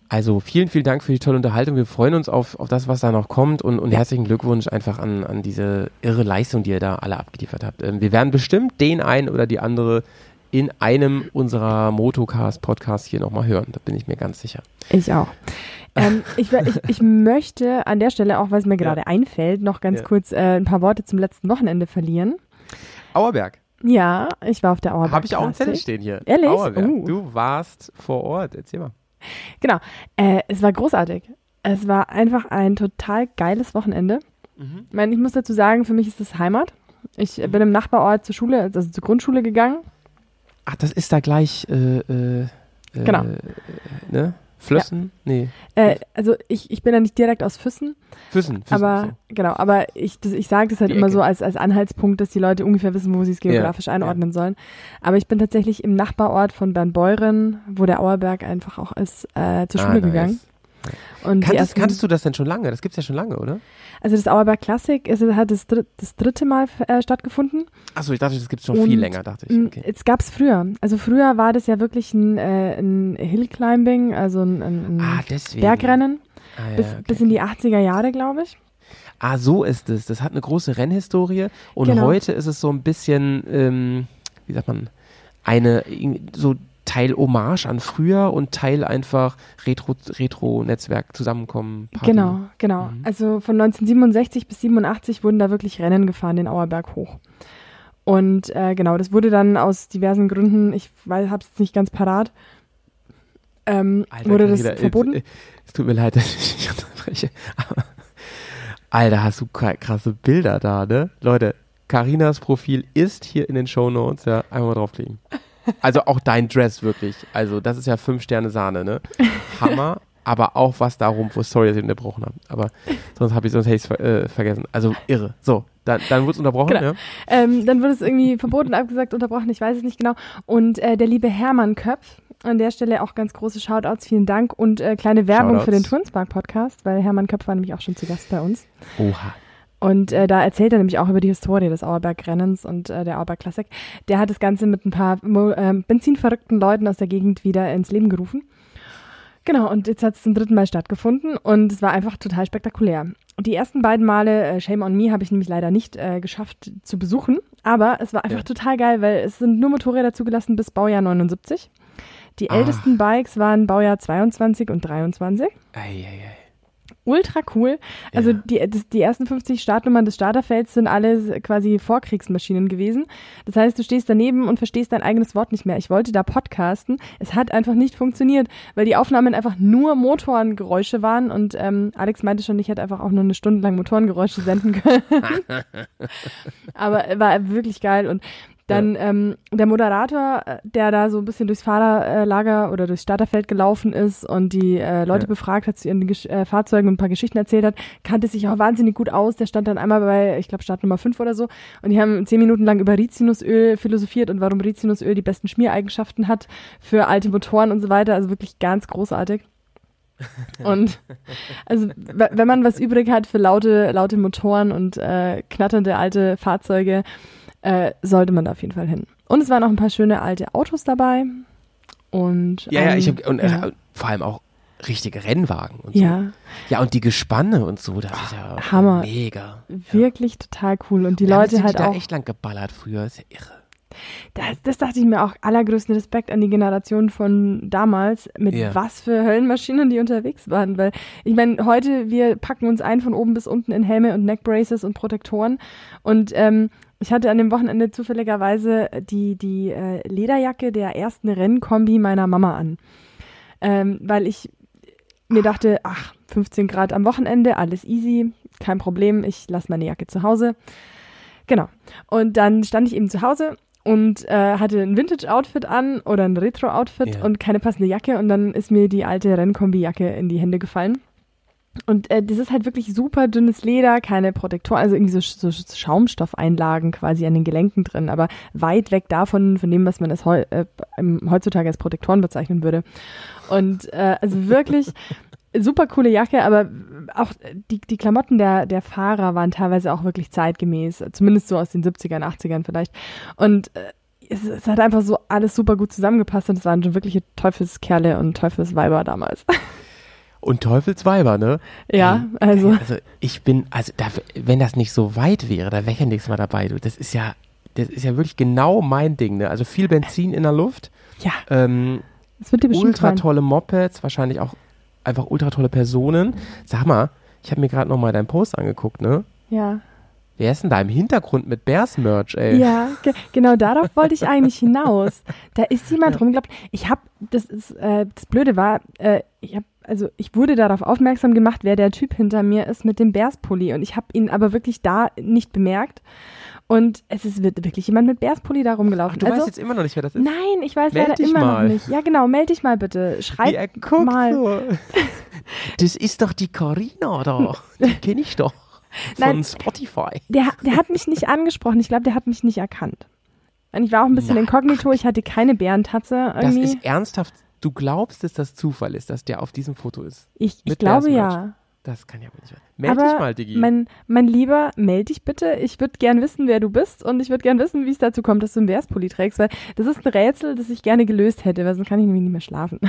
Also vielen, vielen Dank für die tolle Unterhaltung. Wir freuen uns auf, auf das, was da noch kommt und, und herzlichen Glückwunsch einfach an, an diese irre Leistung, die ihr da alle abgeliefert habt. Ähm, wir werden bestimmt den einen oder die andere in einem unserer Motocast-Podcasts hier nochmal hören. Da bin ich mir ganz sicher. Ich auch. Ähm, ich, ich, ich möchte an der Stelle, auch weil es mir gerade Ja. einfällt, noch ganz Ja. kurz äh, ein paar Worte zum letzten Wochenende verlieren. Auerberg. Ja, ich war auf der Auerbach. Habe ich auch einen. Zettel stehen hier. Ehrlich? Auerberg. Uh. Du warst vor Ort. Erzähl mal. Genau. Äh, es war großartig. Es war einfach ein total geiles Wochenende. Mhm. Ich meine, ich muss dazu sagen, für mich ist das Heimat. Ich äh, bin im Nachbarort zur Schule, also zur Grundschule gegangen. Ach, das ist da gleich, äh, äh, äh, Genau. äh, ne? Flössen? Nee. Äh, also ich, ich bin ja nicht direkt aus Füssen, Füssen. Füssen aber genau, aber ich, das, ich sage das halt Die immer Ecke. so als, als Anhaltspunkt, dass die Leute ungefähr wissen, wo sie es geografisch Ja, einordnen sollen. Aber ich bin tatsächlich im Nachbarort von Bernbeuren, wo der Auerberg einfach auch ist, äh, zur Ah, Schule nice. gegangen. Und Kanntest, ersten- kanntest du das denn schon lange? Das gibt's ja schon lange, oder? Also das Auerberg Classic ist, hat das, dritt, das dritte Mal äh, stattgefunden. Achso, ich dachte, das gibt's schon Und, viel länger, dachte ich. Mm, Okay. Es gab's früher. Also früher war das ja wirklich ein, äh, ein Hillclimbing, also ein, ein, Ah. Bergrennen Ah, ja, bis, okay. bis in die 80er Jahre, glaube ich. Ah, so ist es. Das hat eine große Rennhistorie und Genau. heute ist es so ein bisschen, ähm, wie sagt man, eine so Teil Hommage an früher und Teil einfach Retro Retro-Netzwerk zusammenkommen. Party. Genau, genau. Mhm. Also von 1967 bis 87 wurden da wirklich Rennen gefahren, den Auerberg hoch. Und äh, genau, das wurde dann aus diversen Gründen, ich habe es jetzt nicht ganz parat, ähm, Alter, wurde das Carina, verboten. Es, es tut mir leid, dass ich unterbreche. Aber, Alter, hast du krasse Bilder da, ne? Leute, Karinas Profil ist hier in den Show Notes, ja, einmal mal draufklicken. Also auch dein Dress wirklich. Also das ist ja fünf Sterne Sahne, ne? Hammer. aber auch was darum, wo sorry, dass ich unterbrochen habe. Aber sonst habe ich sonst hätte ich es äh, vergessen. Also irre. So, dann, dann wurde es unterbrochen, genau. ja? Ähm, dann wurde es irgendwie verboten, abgesagt, unterbrochen, ich weiß es nicht genau. Und äh, der liebe Hermann Köpf, an der Stelle auch ganz große Shoutouts, vielen Dank und äh, kleine Werbung Shoutouts. für den Turnspark Podcast, weil Hermann Köpf war nämlich auch schon zu Gast bei uns. Oha. Und äh, da erzählt er nämlich auch über die Historie des Auerberg-Rennens und äh, der Auerberg Classic. Der hat das Ganze mit ein paar äh, benzinverrückten Leuten aus der Gegend wieder ins Leben gerufen. Genau, und jetzt hat es zum dritten Mal stattgefunden und es war einfach total spektakulär. Die ersten beiden Male, äh, Shame on Me, habe ich nämlich leider nicht äh, geschafft zu besuchen, aber es war einfach ja. total geil, weil es sind nur Motorräder zugelassen bis Baujahr 79. Die ah. ältesten Bikes waren Baujahr 22 und 23. Ei, ei, ei ultra cool. Also ja. die, das, die ersten 50 Startnummern des Starterfelds sind alle quasi Vorkriegsmaschinen gewesen. Das heißt, du stehst daneben und verstehst dein eigenes Wort nicht mehr. Ich wollte da podcasten. Es hat einfach nicht funktioniert, weil die Aufnahmen einfach nur Motorengeräusche waren und ähm, Alex meinte schon, ich hätte einfach auch nur eine Stunde lang Motorengeräusche senden können. Aber war wirklich geil und dann ja. ähm, der Moderator, äh, der da so ein bisschen durchs Fahrerlager oder durchs Starterfeld gelaufen ist und die äh, Leute ja. befragt hat zu ihren Gesch äh, Fahrzeugen und ein paar Geschichten erzählt hat, kannte sich auch wahnsinnig gut aus. Der stand dann einmal bei, ich glaube, Start Nummer 5 oder so. Und die haben zehn Minuten lang über Rizinusöl philosophiert und warum Rizinusöl die besten Schmiereigenschaften hat für alte Motoren und so weiter. Also wirklich ganz großartig. Und also wenn man was übrig hat für laute, laute Motoren und äh, knatternde alte Fahrzeuge, äh, sollte man da auf jeden Fall hin. Und es waren auch ein paar schöne alte Autos dabei. Und, ja, ähm, ja, ich hab, und ja. Äh, vor allem auch richtige Rennwagen und so. Ja. Ja, und die Gespanne und so, das ist ja Hammer. mega. Wirklich ja. total cool. Und die ja, Leute halt da auch. echt lang geballert früher, ist ja irre. Das, das, dachte ich mir auch. Allergrößten Respekt an die Generation von damals, mit yeah. was für Höllenmaschinen die unterwegs waren. Weil ich meine, heute, wir packen uns ein von oben bis unten in Helme und Neckbraces und Protektoren. Und ähm, ich hatte an dem Wochenende zufälligerweise die, die äh, Lederjacke der ersten Rennkombi meiner Mama an. Ähm, weil ich mir dachte, ach, 15 Grad am Wochenende, alles easy, kein Problem, ich lasse meine Jacke zu Hause. Genau. Und dann stand ich eben zu Hause und äh, hatte ein Vintage-Outfit an oder ein Retro-Outfit yeah. und keine passende Jacke und dann ist mir die alte Rennkombi-Jacke in die Hände gefallen. Und äh, das ist halt wirklich super dünnes Leder, keine Protektoren, also irgendwie so, so Schaumstoffeinlagen quasi an den Gelenken drin, aber weit weg davon, von dem, was man als heu, äh, heutzutage als Protektoren bezeichnen würde. Und äh, also wirklich super coole Jacke, aber auch die, die Klamotten der, der Fahrer waren teilweise auch wirklich zeitgemäß, zumindest so aus den 70ern, 80ern vielleicht. Und äh, es, es, hat einfach so alles super gut zusammengepasst und es waren schon wirkliche Teufelskerle und Teufelsweiber damals. und Teufelsweiber, ne? Ja, ey, also. Also ich bin, also da, wenn das nicht so weit wäre, da wäre ich ja nächstes Mal dabei. Du, das ist ja, das ist ja wirklich genau mein Ding, ne? Also viel Benzin in der Luft. Ja. Ähm, das wird dir ultra tolle Mopeds, wahrscheinlich auch einfach ultra tolle Personen. Sag mal, ich habe mir gerade noch mal deinen Post angeguckt, ne? Ja. Wer ist denn da im Hintergrund mit Bears Merch, ey? Ja, ge genau darauf wollte ich eigentlich hinaus. Da ist jemand ja. rumgelaufen. Ich habe, das ist, äh, das Blöde war, äh, ich habe also ich wurde darauf aufmerksam gemacht, wer der Typ hinter mir ist mit dem Bärspulli und ich habe ihn aber wirklich da nicht bemerkt. Und es ist wirklich jemand mit Bärspulli da rumgelaufen. Ach, du also, weißt jetzt immer noch nicht, wer das ist? Nein, ich weiß meld leider immer mal. noch nicht. Ja, genau, melde dich mal bitte. Schreib mal. So. Das ist doch die Carina da. Die kenne ich doch. Von Nein, Spotify. Der, der hat mich nicht angesprochen. Ich glaube, der hat mich nicht erkannt. Und ich war auch ein bisschen Nein. inkognito. Ich hatte keine Bärentatze. Irgendwie. Das ist ernsthaft Du glaubst, dass das Zufall ist, dass der auf diesem Foto ist? Ich, ich glaube ja. Das kann ja wohl nicht sein. Meld Aber dich mal, Digi. Mein, mein Lieber, meld dich bitte. Ich würde gern wissen, wer du bist und ich würde gern wissen, wie es dazu kommt, dass du einen Wärspulli trägst, weil das ist ein Rätsel, das ich gerne gelöst hätte, weil sonst kann ich nämlich nicht mehr schlafen.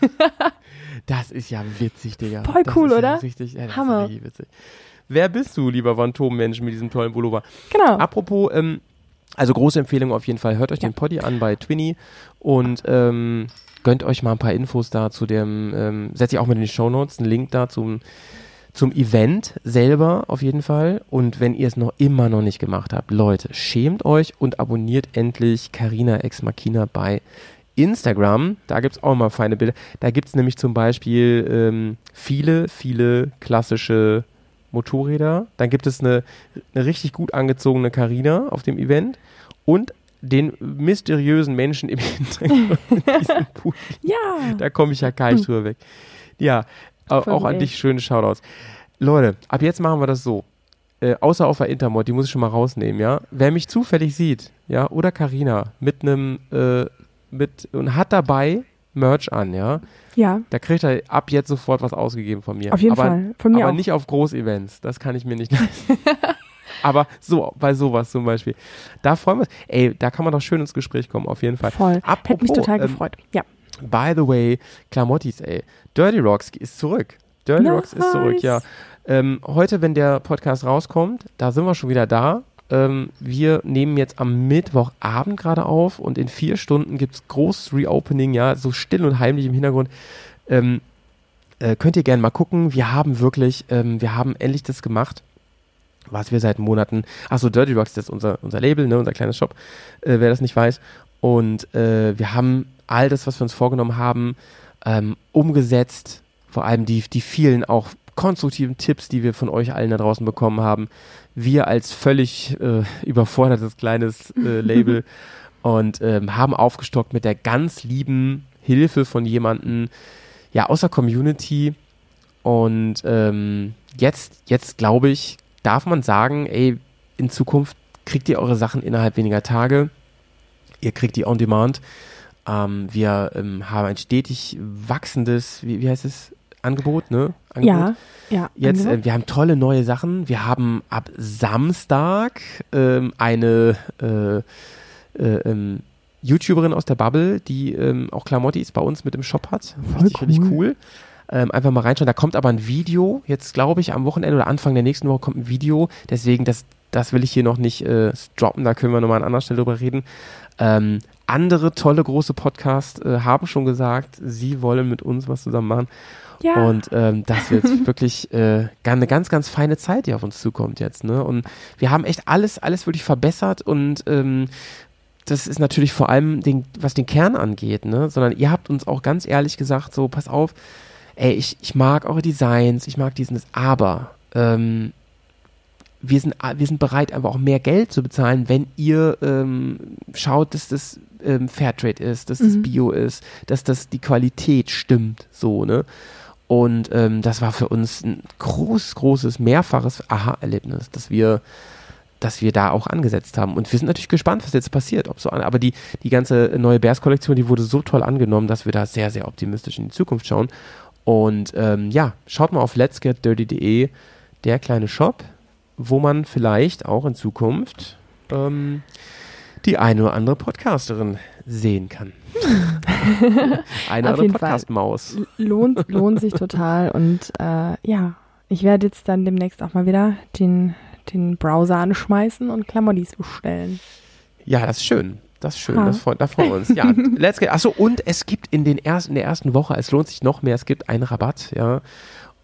das ist ja witzig, Digga. Voll das cool, oder? Ja richtig, ja, Hammer. witzig. Wer bist du, lieber Phantommensch, mit diesem tollen Pullover? Genau. Apropos, ähm, also große Empfehlung auf jeden Fall. Hört euch ja. den Poddy an bei Twinny und ähm, gönnt euch mal ein paar Infos da zu dem, ähm, setze ich auch mit in die Show Notes, einen Link da zum, zum Event selber auf jeden Fall. Und wenn ihr es noch immer noch nicht gemacht habt, Leute, schämt euch und abonniert endlich Carina Ex Machina bei Instagram. Da gibt es auch mal feine Bilder. Da gibt es nämlich zum Beispiel ähm, viele, viele klassische Motorräder. Dann gibt es eine, eine richtig gut angezogene Karina auf dem Event und den mysteriösen Menschen im Hintergrund. Ja. Da komme ich ja gar nicht drüber weg. Ja, Voll auch an dich schöne Shoutouts. Leute, ab jetzt machen wir das so. Äh, außer auf der Intermod, die muss ich schon mal rausnehmen, ja. Wer mich zufällig sieht, ja, oder Karina mit einem, äh, mit, und hat dabei Merch an, ja, Ja, da kriegt er ab jetzt sofort was ausgegeben von mir. auf jeden aber, Fall. Von mir aber auch. nicht auf Großevents, das kann ich mir nicht leisten. Aber so, bei sowas zum Beispiel. Da freuen wir uns. Ey, da kann man doch schön ins Gespräch kommen, auf jeden Fall. Voll. Apropos, Hätte mich total ähm, gefreut. Ja. By the way, Klamottis, ey. Dirty Rocks ist zurück. Dirty Rocks ist zurück, Nice. ja. Ähm, heute, wenn der Podcast rauskommt, da sind wir schon wieder da. Ähm, wir nehmen jetzt am Mittwochabend gerade auf und in vier Stunden gibt es großes Reopening, ja, so still und heimlich im Hintergrund. Ähm, äh, könnt ihr gerne mal gucken. Wir haben wirklich, ähm, wir haben endlich das gemacht, was wir seit Monaten, achso, Dirty Rocks, das ist unser, unser Label, ne, unser kleines Shop, äh, wer das nicht weiß. Und äh, wir haben all das, was wir uns vorgenommen haben, ähm, umgesetzt. Vor allem die, die vielen auch konstruktiven Tipps, die wir von euch allen da draußen bekommen haben. Wir als völlig äh, überfordertes kleines äh, Label und ähm, haben aufgestockt mit der ganz lieben Hilfe von jemandem, ja, aus der Community. Und ähm, jetzt, jetzt glaube ich, darf man sagen, ey, in Zukunft kriegt ihr eure Sachen innerhalb weniger Tage. Ihr kriegt die on demand. Ähm, wir ähm, haben ein stetig wachsendes, wie, wie heißt es, Angebot, ne? Angebot. Ja, ja. Jetzt, äh, wir haben tolle neue Sachen. Wir haben ab Samstag ähm, eine äh, äh, ähm, YouTuberin aus der Bubble, die ähm, auch Klamottis bei uns mit im Shop hat. Voll Richtig, richtig cool. Ähm, einfach mal reinschauen. Da kommt aber ein Video, jetzt glaube ich am Wochenende oder Anfang der nächsten Woche kommt ein Video. Deswegen, das, das will ich hier noch nicht äh, droppen, da können wir nochmal an anderer Stelle drüber reden. Ähm, andere tolle große Podcasts äh, haben schon gesagt, sie wollen mit uns was zusammen machen. ja. Und ähm, das wird wirklich äh, eine ganz, ganz feine Zeit, die auf uns zukommt jetzt. Ne? Und wir haben echt alles, alles wirklich verbessert und ähm, das ist natürlich vor allem, den, was den Kern angeht, ne? sondern ihr habt uns auch ganz ehrlich gesagt, so, pass auf, ey, ich, ich mag eure Designs, ich mag diesen, aber ähm, wir sind, wir sind bereit, einfach auch mehr Geld zu bezahlen, wenn ihr ähm, schaut, dass das ähm, Fairtrade ist, dass das Mhm. Bio ist, dass das die Qualität stimmt, so, ne? Und ähm, das war für uns ein groß, großes, mehrfaches Aha-Erlebnis, dass wir, dass wir da auch angesetzt haben. Und wir sind natürlich gespannt, was jetzt passiert. Ob so an, aber die, die ganze neue Bears-Kollektion, die wurde so toll angenommen, dass wir da sehr, sehr optimistisch in die Zukunft schauen. Und ähm, ja, schaut mal auf letsgetdirty.de, der kleine Shop, wo man vielleicht auch in Zukunft ähm, die eine oder andere Podcasterin sehen kann. eine andere. Podcast-Maus. lohnt, lohnt sich total. Und äh, ja, ich werde jetzt dann demnächst auch mal wieder den, den Browser anschmeißen und Klamottis bestellen. Ja, das ist schön. Das ist schön. Ha. Das freut, da freuen wir uns. Ja, let's get. Achso, und es gibt in, den ersten, in der ersten Woche, es lohnt sich noch mehr, es gibt einen Rabatt, ja.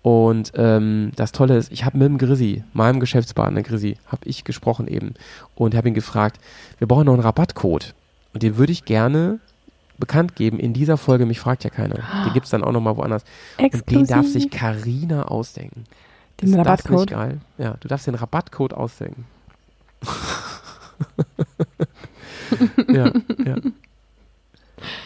Und ähm, das Tolle ist, ich habe mit dem Grissi, meinem Geschäftspartner Grissi, habe ich gesprochen eben und habe ihn gefragt, wir brauchen noch einen Rabattcode. Und den würde ich gerne bekannt geben in dieser Folge. Mich fragt ja keiner. Den gibt es dann auch nochmal woanders. Und den darf sich Exklusiv. Karina ausdenken. Den Ist das Rabattcode? nicht geil? Ja, du darfst den Rabattcode ausdenken. ja, ja.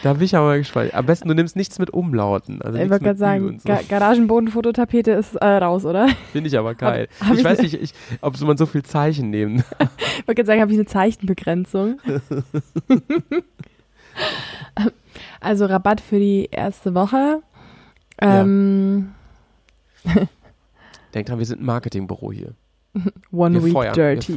Da bin ich aber gespannt. Am besten, du nimmst nichts mit Umlauten. Also Ich wollte gerade sagen, so. Ga Garagenbodenfototapete ist äh, raus, oder? Finde ich aber geil. hab ich, ich- weiß nicht, ich, ob man so viel Zeichen nehmen. Ich wollte gerade sagen, habe ich eine Zeichenbegrenzung. also Rabatt für die erste Woche. Ja. Ähm, Denk dran, wir sind ein Marketingbüro hier. One wir Week feuern, Dirty.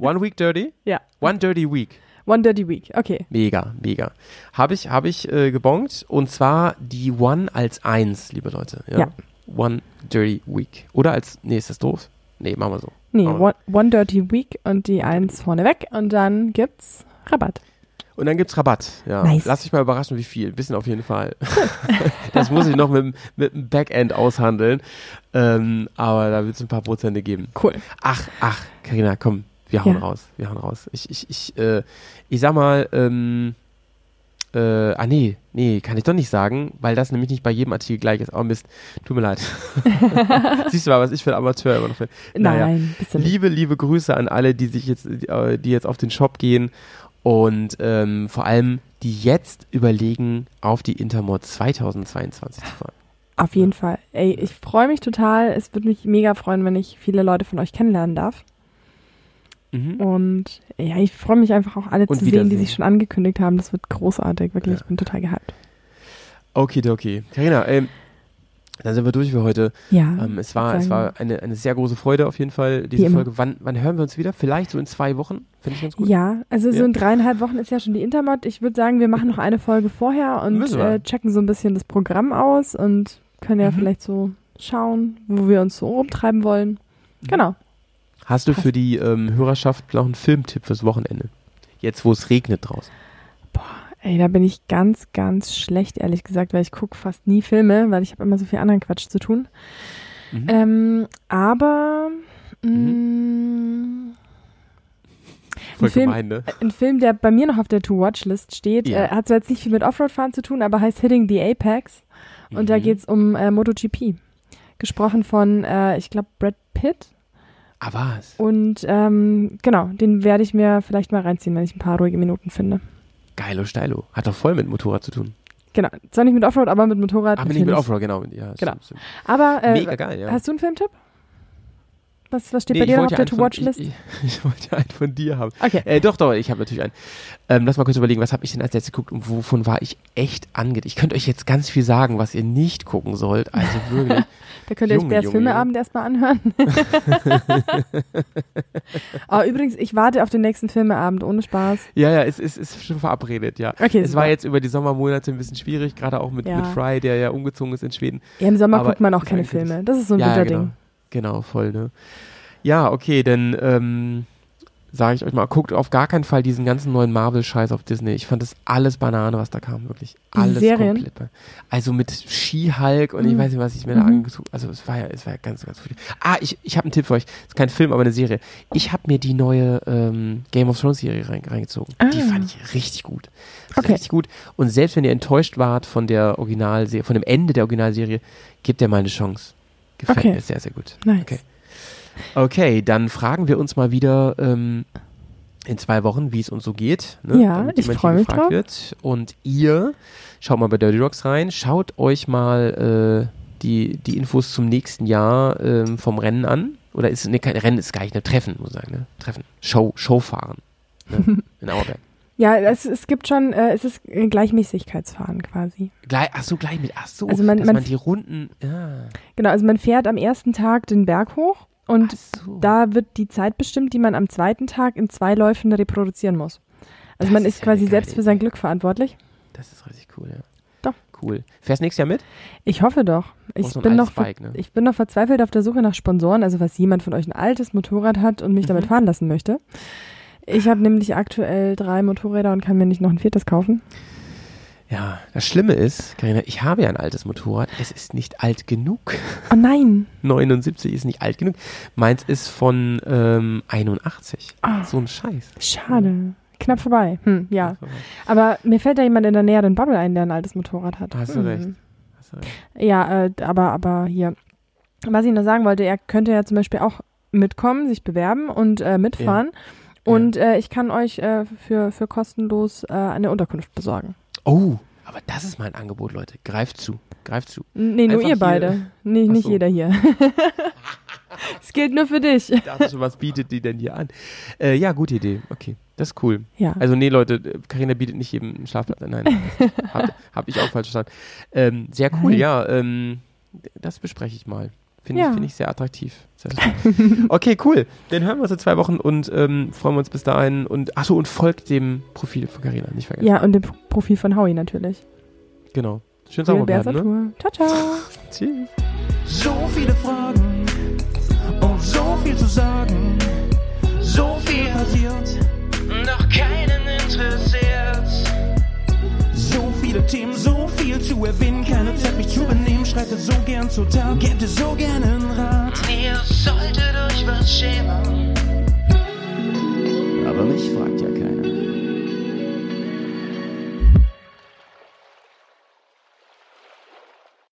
One Week Dirty? Ja. One Dirty Week. One Dirty Week, okay. Mega, mega. Habe ich, hab ich äh, gebongt und zwar die One als Eins, liebe Leute. Ja. Ja. One Dirty Week. Oder als, nee, ist das doof? Nee, machen wir so. Nee, one, one Dirty Week und die eins vorneweg und dann gibt's Rabatt. Und dann gibt's Rabatt. Ja. Nice. Lass dich mal überraschen, wie viel. Bisschen auf jeden Fall. das muss ich noch mit, dem- mit dem Backend aushandeln. Ähm, aber da wird es ein paar Prozente geben. Cool. Ach, ach, Karina, komm, wir hauen Ja. raus. Wir hauen raus. Ich, ich, ich, äh, ich sag mal, ähm, äh, ah nee, nee, kann ich doch nicht sagen, weil das nämlich nicht bei jedem Artikel gleich ist. Oh Mist, tut mir leid. Siehst du mal, was ich für ein Amateur immer noch bin. Naja, Nein, liebe, liebe Grüße an alle, die sich jetzt, äh, die jetzt auf den Shop gehen und ähm, vor allem, die jetzt überlegen, auf die Intermod 2022 zu fahren. Auf jeden Fall. Ey, ich freue mich total. Es würde mich mega freuen, wenn ich viele Leute von euch kennenlernen darf. Mhm. Und ja, ich freue mich einfach auch alle Und zu sehen, die sich schon angekündigt haben. Das wird großartig, wirklich. Ja. Ich bin total gehypt. Okay, okay. Carina, ähm, dann sind wir durch für heute. Ja. Ähm, es war, es war eine, eine sehr große Freude auf jeden Fall, diese immer. Folge. Wann, wann hören wir uns wieder? Vielleicht so in zwei Wochen? Finde ich ganz gut. Ja, also so Ja. in dreieinhalb Wochen ist ja schon die Intermod. Ich würde sagen, wir machen noch eine Folge vorher und äh, checken so ein bisschen das Programm aus und können ja Mhm. vielleicht so schauen, wo wir uns so rumtreiben wollen. Mhm. Genau. Hast du für die ähm, Hörerschaft noch einen Filmtipp fürs Wochenende? Jetzt, wo es regnet draußen. Ey, da bin ich ganz, ganz schlecht, ehrlich gesagt, weil ich gucke fast nie Filme, weil ich habe immer so viel anderen Quatsch zu tun. Mhm. Ähm, aber mh, Voll ein Film- gemein, ne? ein Film, der bei mir noch auf der To-Watch-List steht, Ja. äh, hat zwar jetzt nicht viel mit Offroad-Fahren zu tun, aber heißt Hitting the Apex. Und da Mhm. geht's um äh, MotoGP. Gesprochen von, äh, ich glaube, Brad Pitt. Ah, was? Und ähm, genau, den werde ich mir vielleicht mal reinziehen, wenn ich ein paar ruhige Minuten finde. Geilo Steilo. Hat doch voll mit Motorrad zu tun. Genau, zwar nicht mit Offroad, aber mit Motorrad. Aber nicht mit. Offroad, genau. Ja, Genau. stimmt, stimmt. Aber äh, Mega geil, ja. hast du einen Filmtipp? Was, was steht Nee, bei dir auf der To-Watch-List? Ich, ich, wollte einen von dir haben. Okay. Äh, doch, doch, ich habe natürlich einen. Ähm, lass mal kurz überlegen, was habe ich denn als letztes geguckt und wovon war ich echt angeht. Ich könnte euch jetzt ganz viel sagen, was ihr nicht gucken sollt. Also wirklich. Da könnt ihr euch Bärs Junge, Filmeabend erstmal anhören. Aber übrigens, ich warte auf den nächsten Filmeabend, ohne Spaß. ja, ja, es ist, ist schon verabredet, ja. Okay, es super. war jetzt über die Sommermonate ein bisschen schwierig, gerade auch mit, Ja. mit Fry, der ja umgezogen ist in Schweden. Ja, im Sommer Aber guckt man auch keine Filme. Das ist so ein ja, Winterding. genau. Genau, voll, ne? Ja, okay, dann ähm, sage ich euch mal, guckt auf gar keinen Fall diesen ganzen neuen Marvel-Scheiß auf Disney. Ich fand das alles Banane, was da kam, wirklich. Die Alles Serien? komplett. Also mit Ski-Hulk und ich Mhm. weiß nicht, was ich mir da Mhm. angeguckt Also es war ja, es war ja ganz, ganz viel. Ah, ich, ich habe einen Tipp für euch. ist kein Film, aber eine Serie. Ich habe mir die neue ähm, Game of Thrones-Serie rein, reingezogen. Die Ah. fand ich richtig gut. Okay. Richtig gut. Und selbst wenn ihr enttäuscht wart von der Originalserie, von dem Ende der Originalserie, gebt ihr mal eine Chance. Gefällt Okay. mir sehr, sehr gut. Nice. Okay. Okay, dann fragen wir uns mal wieder ähm, in zwei Wochen, wie es uns so geht. Ne? Ja, Damit ich jemand freu hier mich gefragt drauf. Wird. Und ihr, schaut mal bei Dirty Rocks rein, schaut euch mal äh, die, die Infos zum nächsten Jahr ähm, vom Rennen an. Oder ist, ne, kein Rennen ist gar nicht, ne, Treffen, muss ich sagen, ne? Treffen. Show, Show fahren. Ne? In Auerberg. Ja, es, es gibt schon, äh, es ist ein Gleichmäßigkeitsfahren quasi. Gleich, ach so, gleich mit, ach so, Also man- dass man man die Runden, ja. Genau, also man fährt am ersten Tag den Berg hoch und so. da wird die Zeit bestimmt, die man am zweiten Tag in zwei Läufen reproduzieren muss. Also Das man ist ist ja quasi selbst für sein. Glück verantwortlich. Das ist richtig cool, ja. Doch. Cool. Fährst nächstes Jahr mit? Ich hoffe doch. Ich so bin noch, Bike, ne? ich bin noch verzweifelt auf der Suche nach Sponsoren, also was jemand von euch ein altes Motorrad hat und mich Mhm. damit fahren lassen möchte. Ich habe nämlich aktuell drei Motorräder und kann mir nicht noch ein viertes kaufen. Ja, das Schlimme ist, Karina, ich habe ja ein altes Motorrad. Es ist nicht alt genug. Oh nein! 79 ist nicht alt genug. Meins ist von ähm, 81. Ah. So ein Scheiß. Schade. Knapp vorbei. Hm, ja. Aber mir fällt da jemand in der näheren Bubble ein, der ein altes Motorrad hat. Hast du Hm. recht. Hast du recht. Ja, äh, aber, aber hier. Was ich nur sagen wollte, er könnte ja zum Beispiel auch mitkommen, sich bewerben und äh, mitfahren. Und äh, ich kann euch äh, für, für kostenlos äh, eine Unterkunft besorgen. Oh, aber das ist mein Angebot, Leute. Greift zu. Greift zu. Nee, nur Einfach ihr hier- beide. Nee, nicht so. jeder hier. Es gilt nur für dich. Ich dachte schon, was bietet die denn hier an? Äh, ja, gute Idee. Okay, das ist cool. Ja. Also nee, Leute, Karina bietet nicht jedem einen Schlafplatz. an. Nein, das hab, hab ich auch falsch verstanden. Ähm, sehr cool, Nein. ja. Ähm, das bespreche ich mal. Finde Ja. ich, find ich sehr attraktiv. Okay, cool. Dann hören wir uns in zwei Wochen und ähm, freuen wir uns bis dahin. Und achso, und folgt dem Profil von Karina, nicht vergessen. ja, und dem Profil von Howie natürlich. Genau. Schön sauber bleiben, ne? Ciao, ciao. Tschüss. So viele Fragen und so viel zu sagen. So viel passiert, doch keinen interessiert viele Themen, so viel zu erwähnen. Keine Zeit, mich zu benehmen. Schreite so gern zur Tat, gäbe so gern einen Rat. Ihr solltet euch was schämen. Aber mich fragt ja keiner.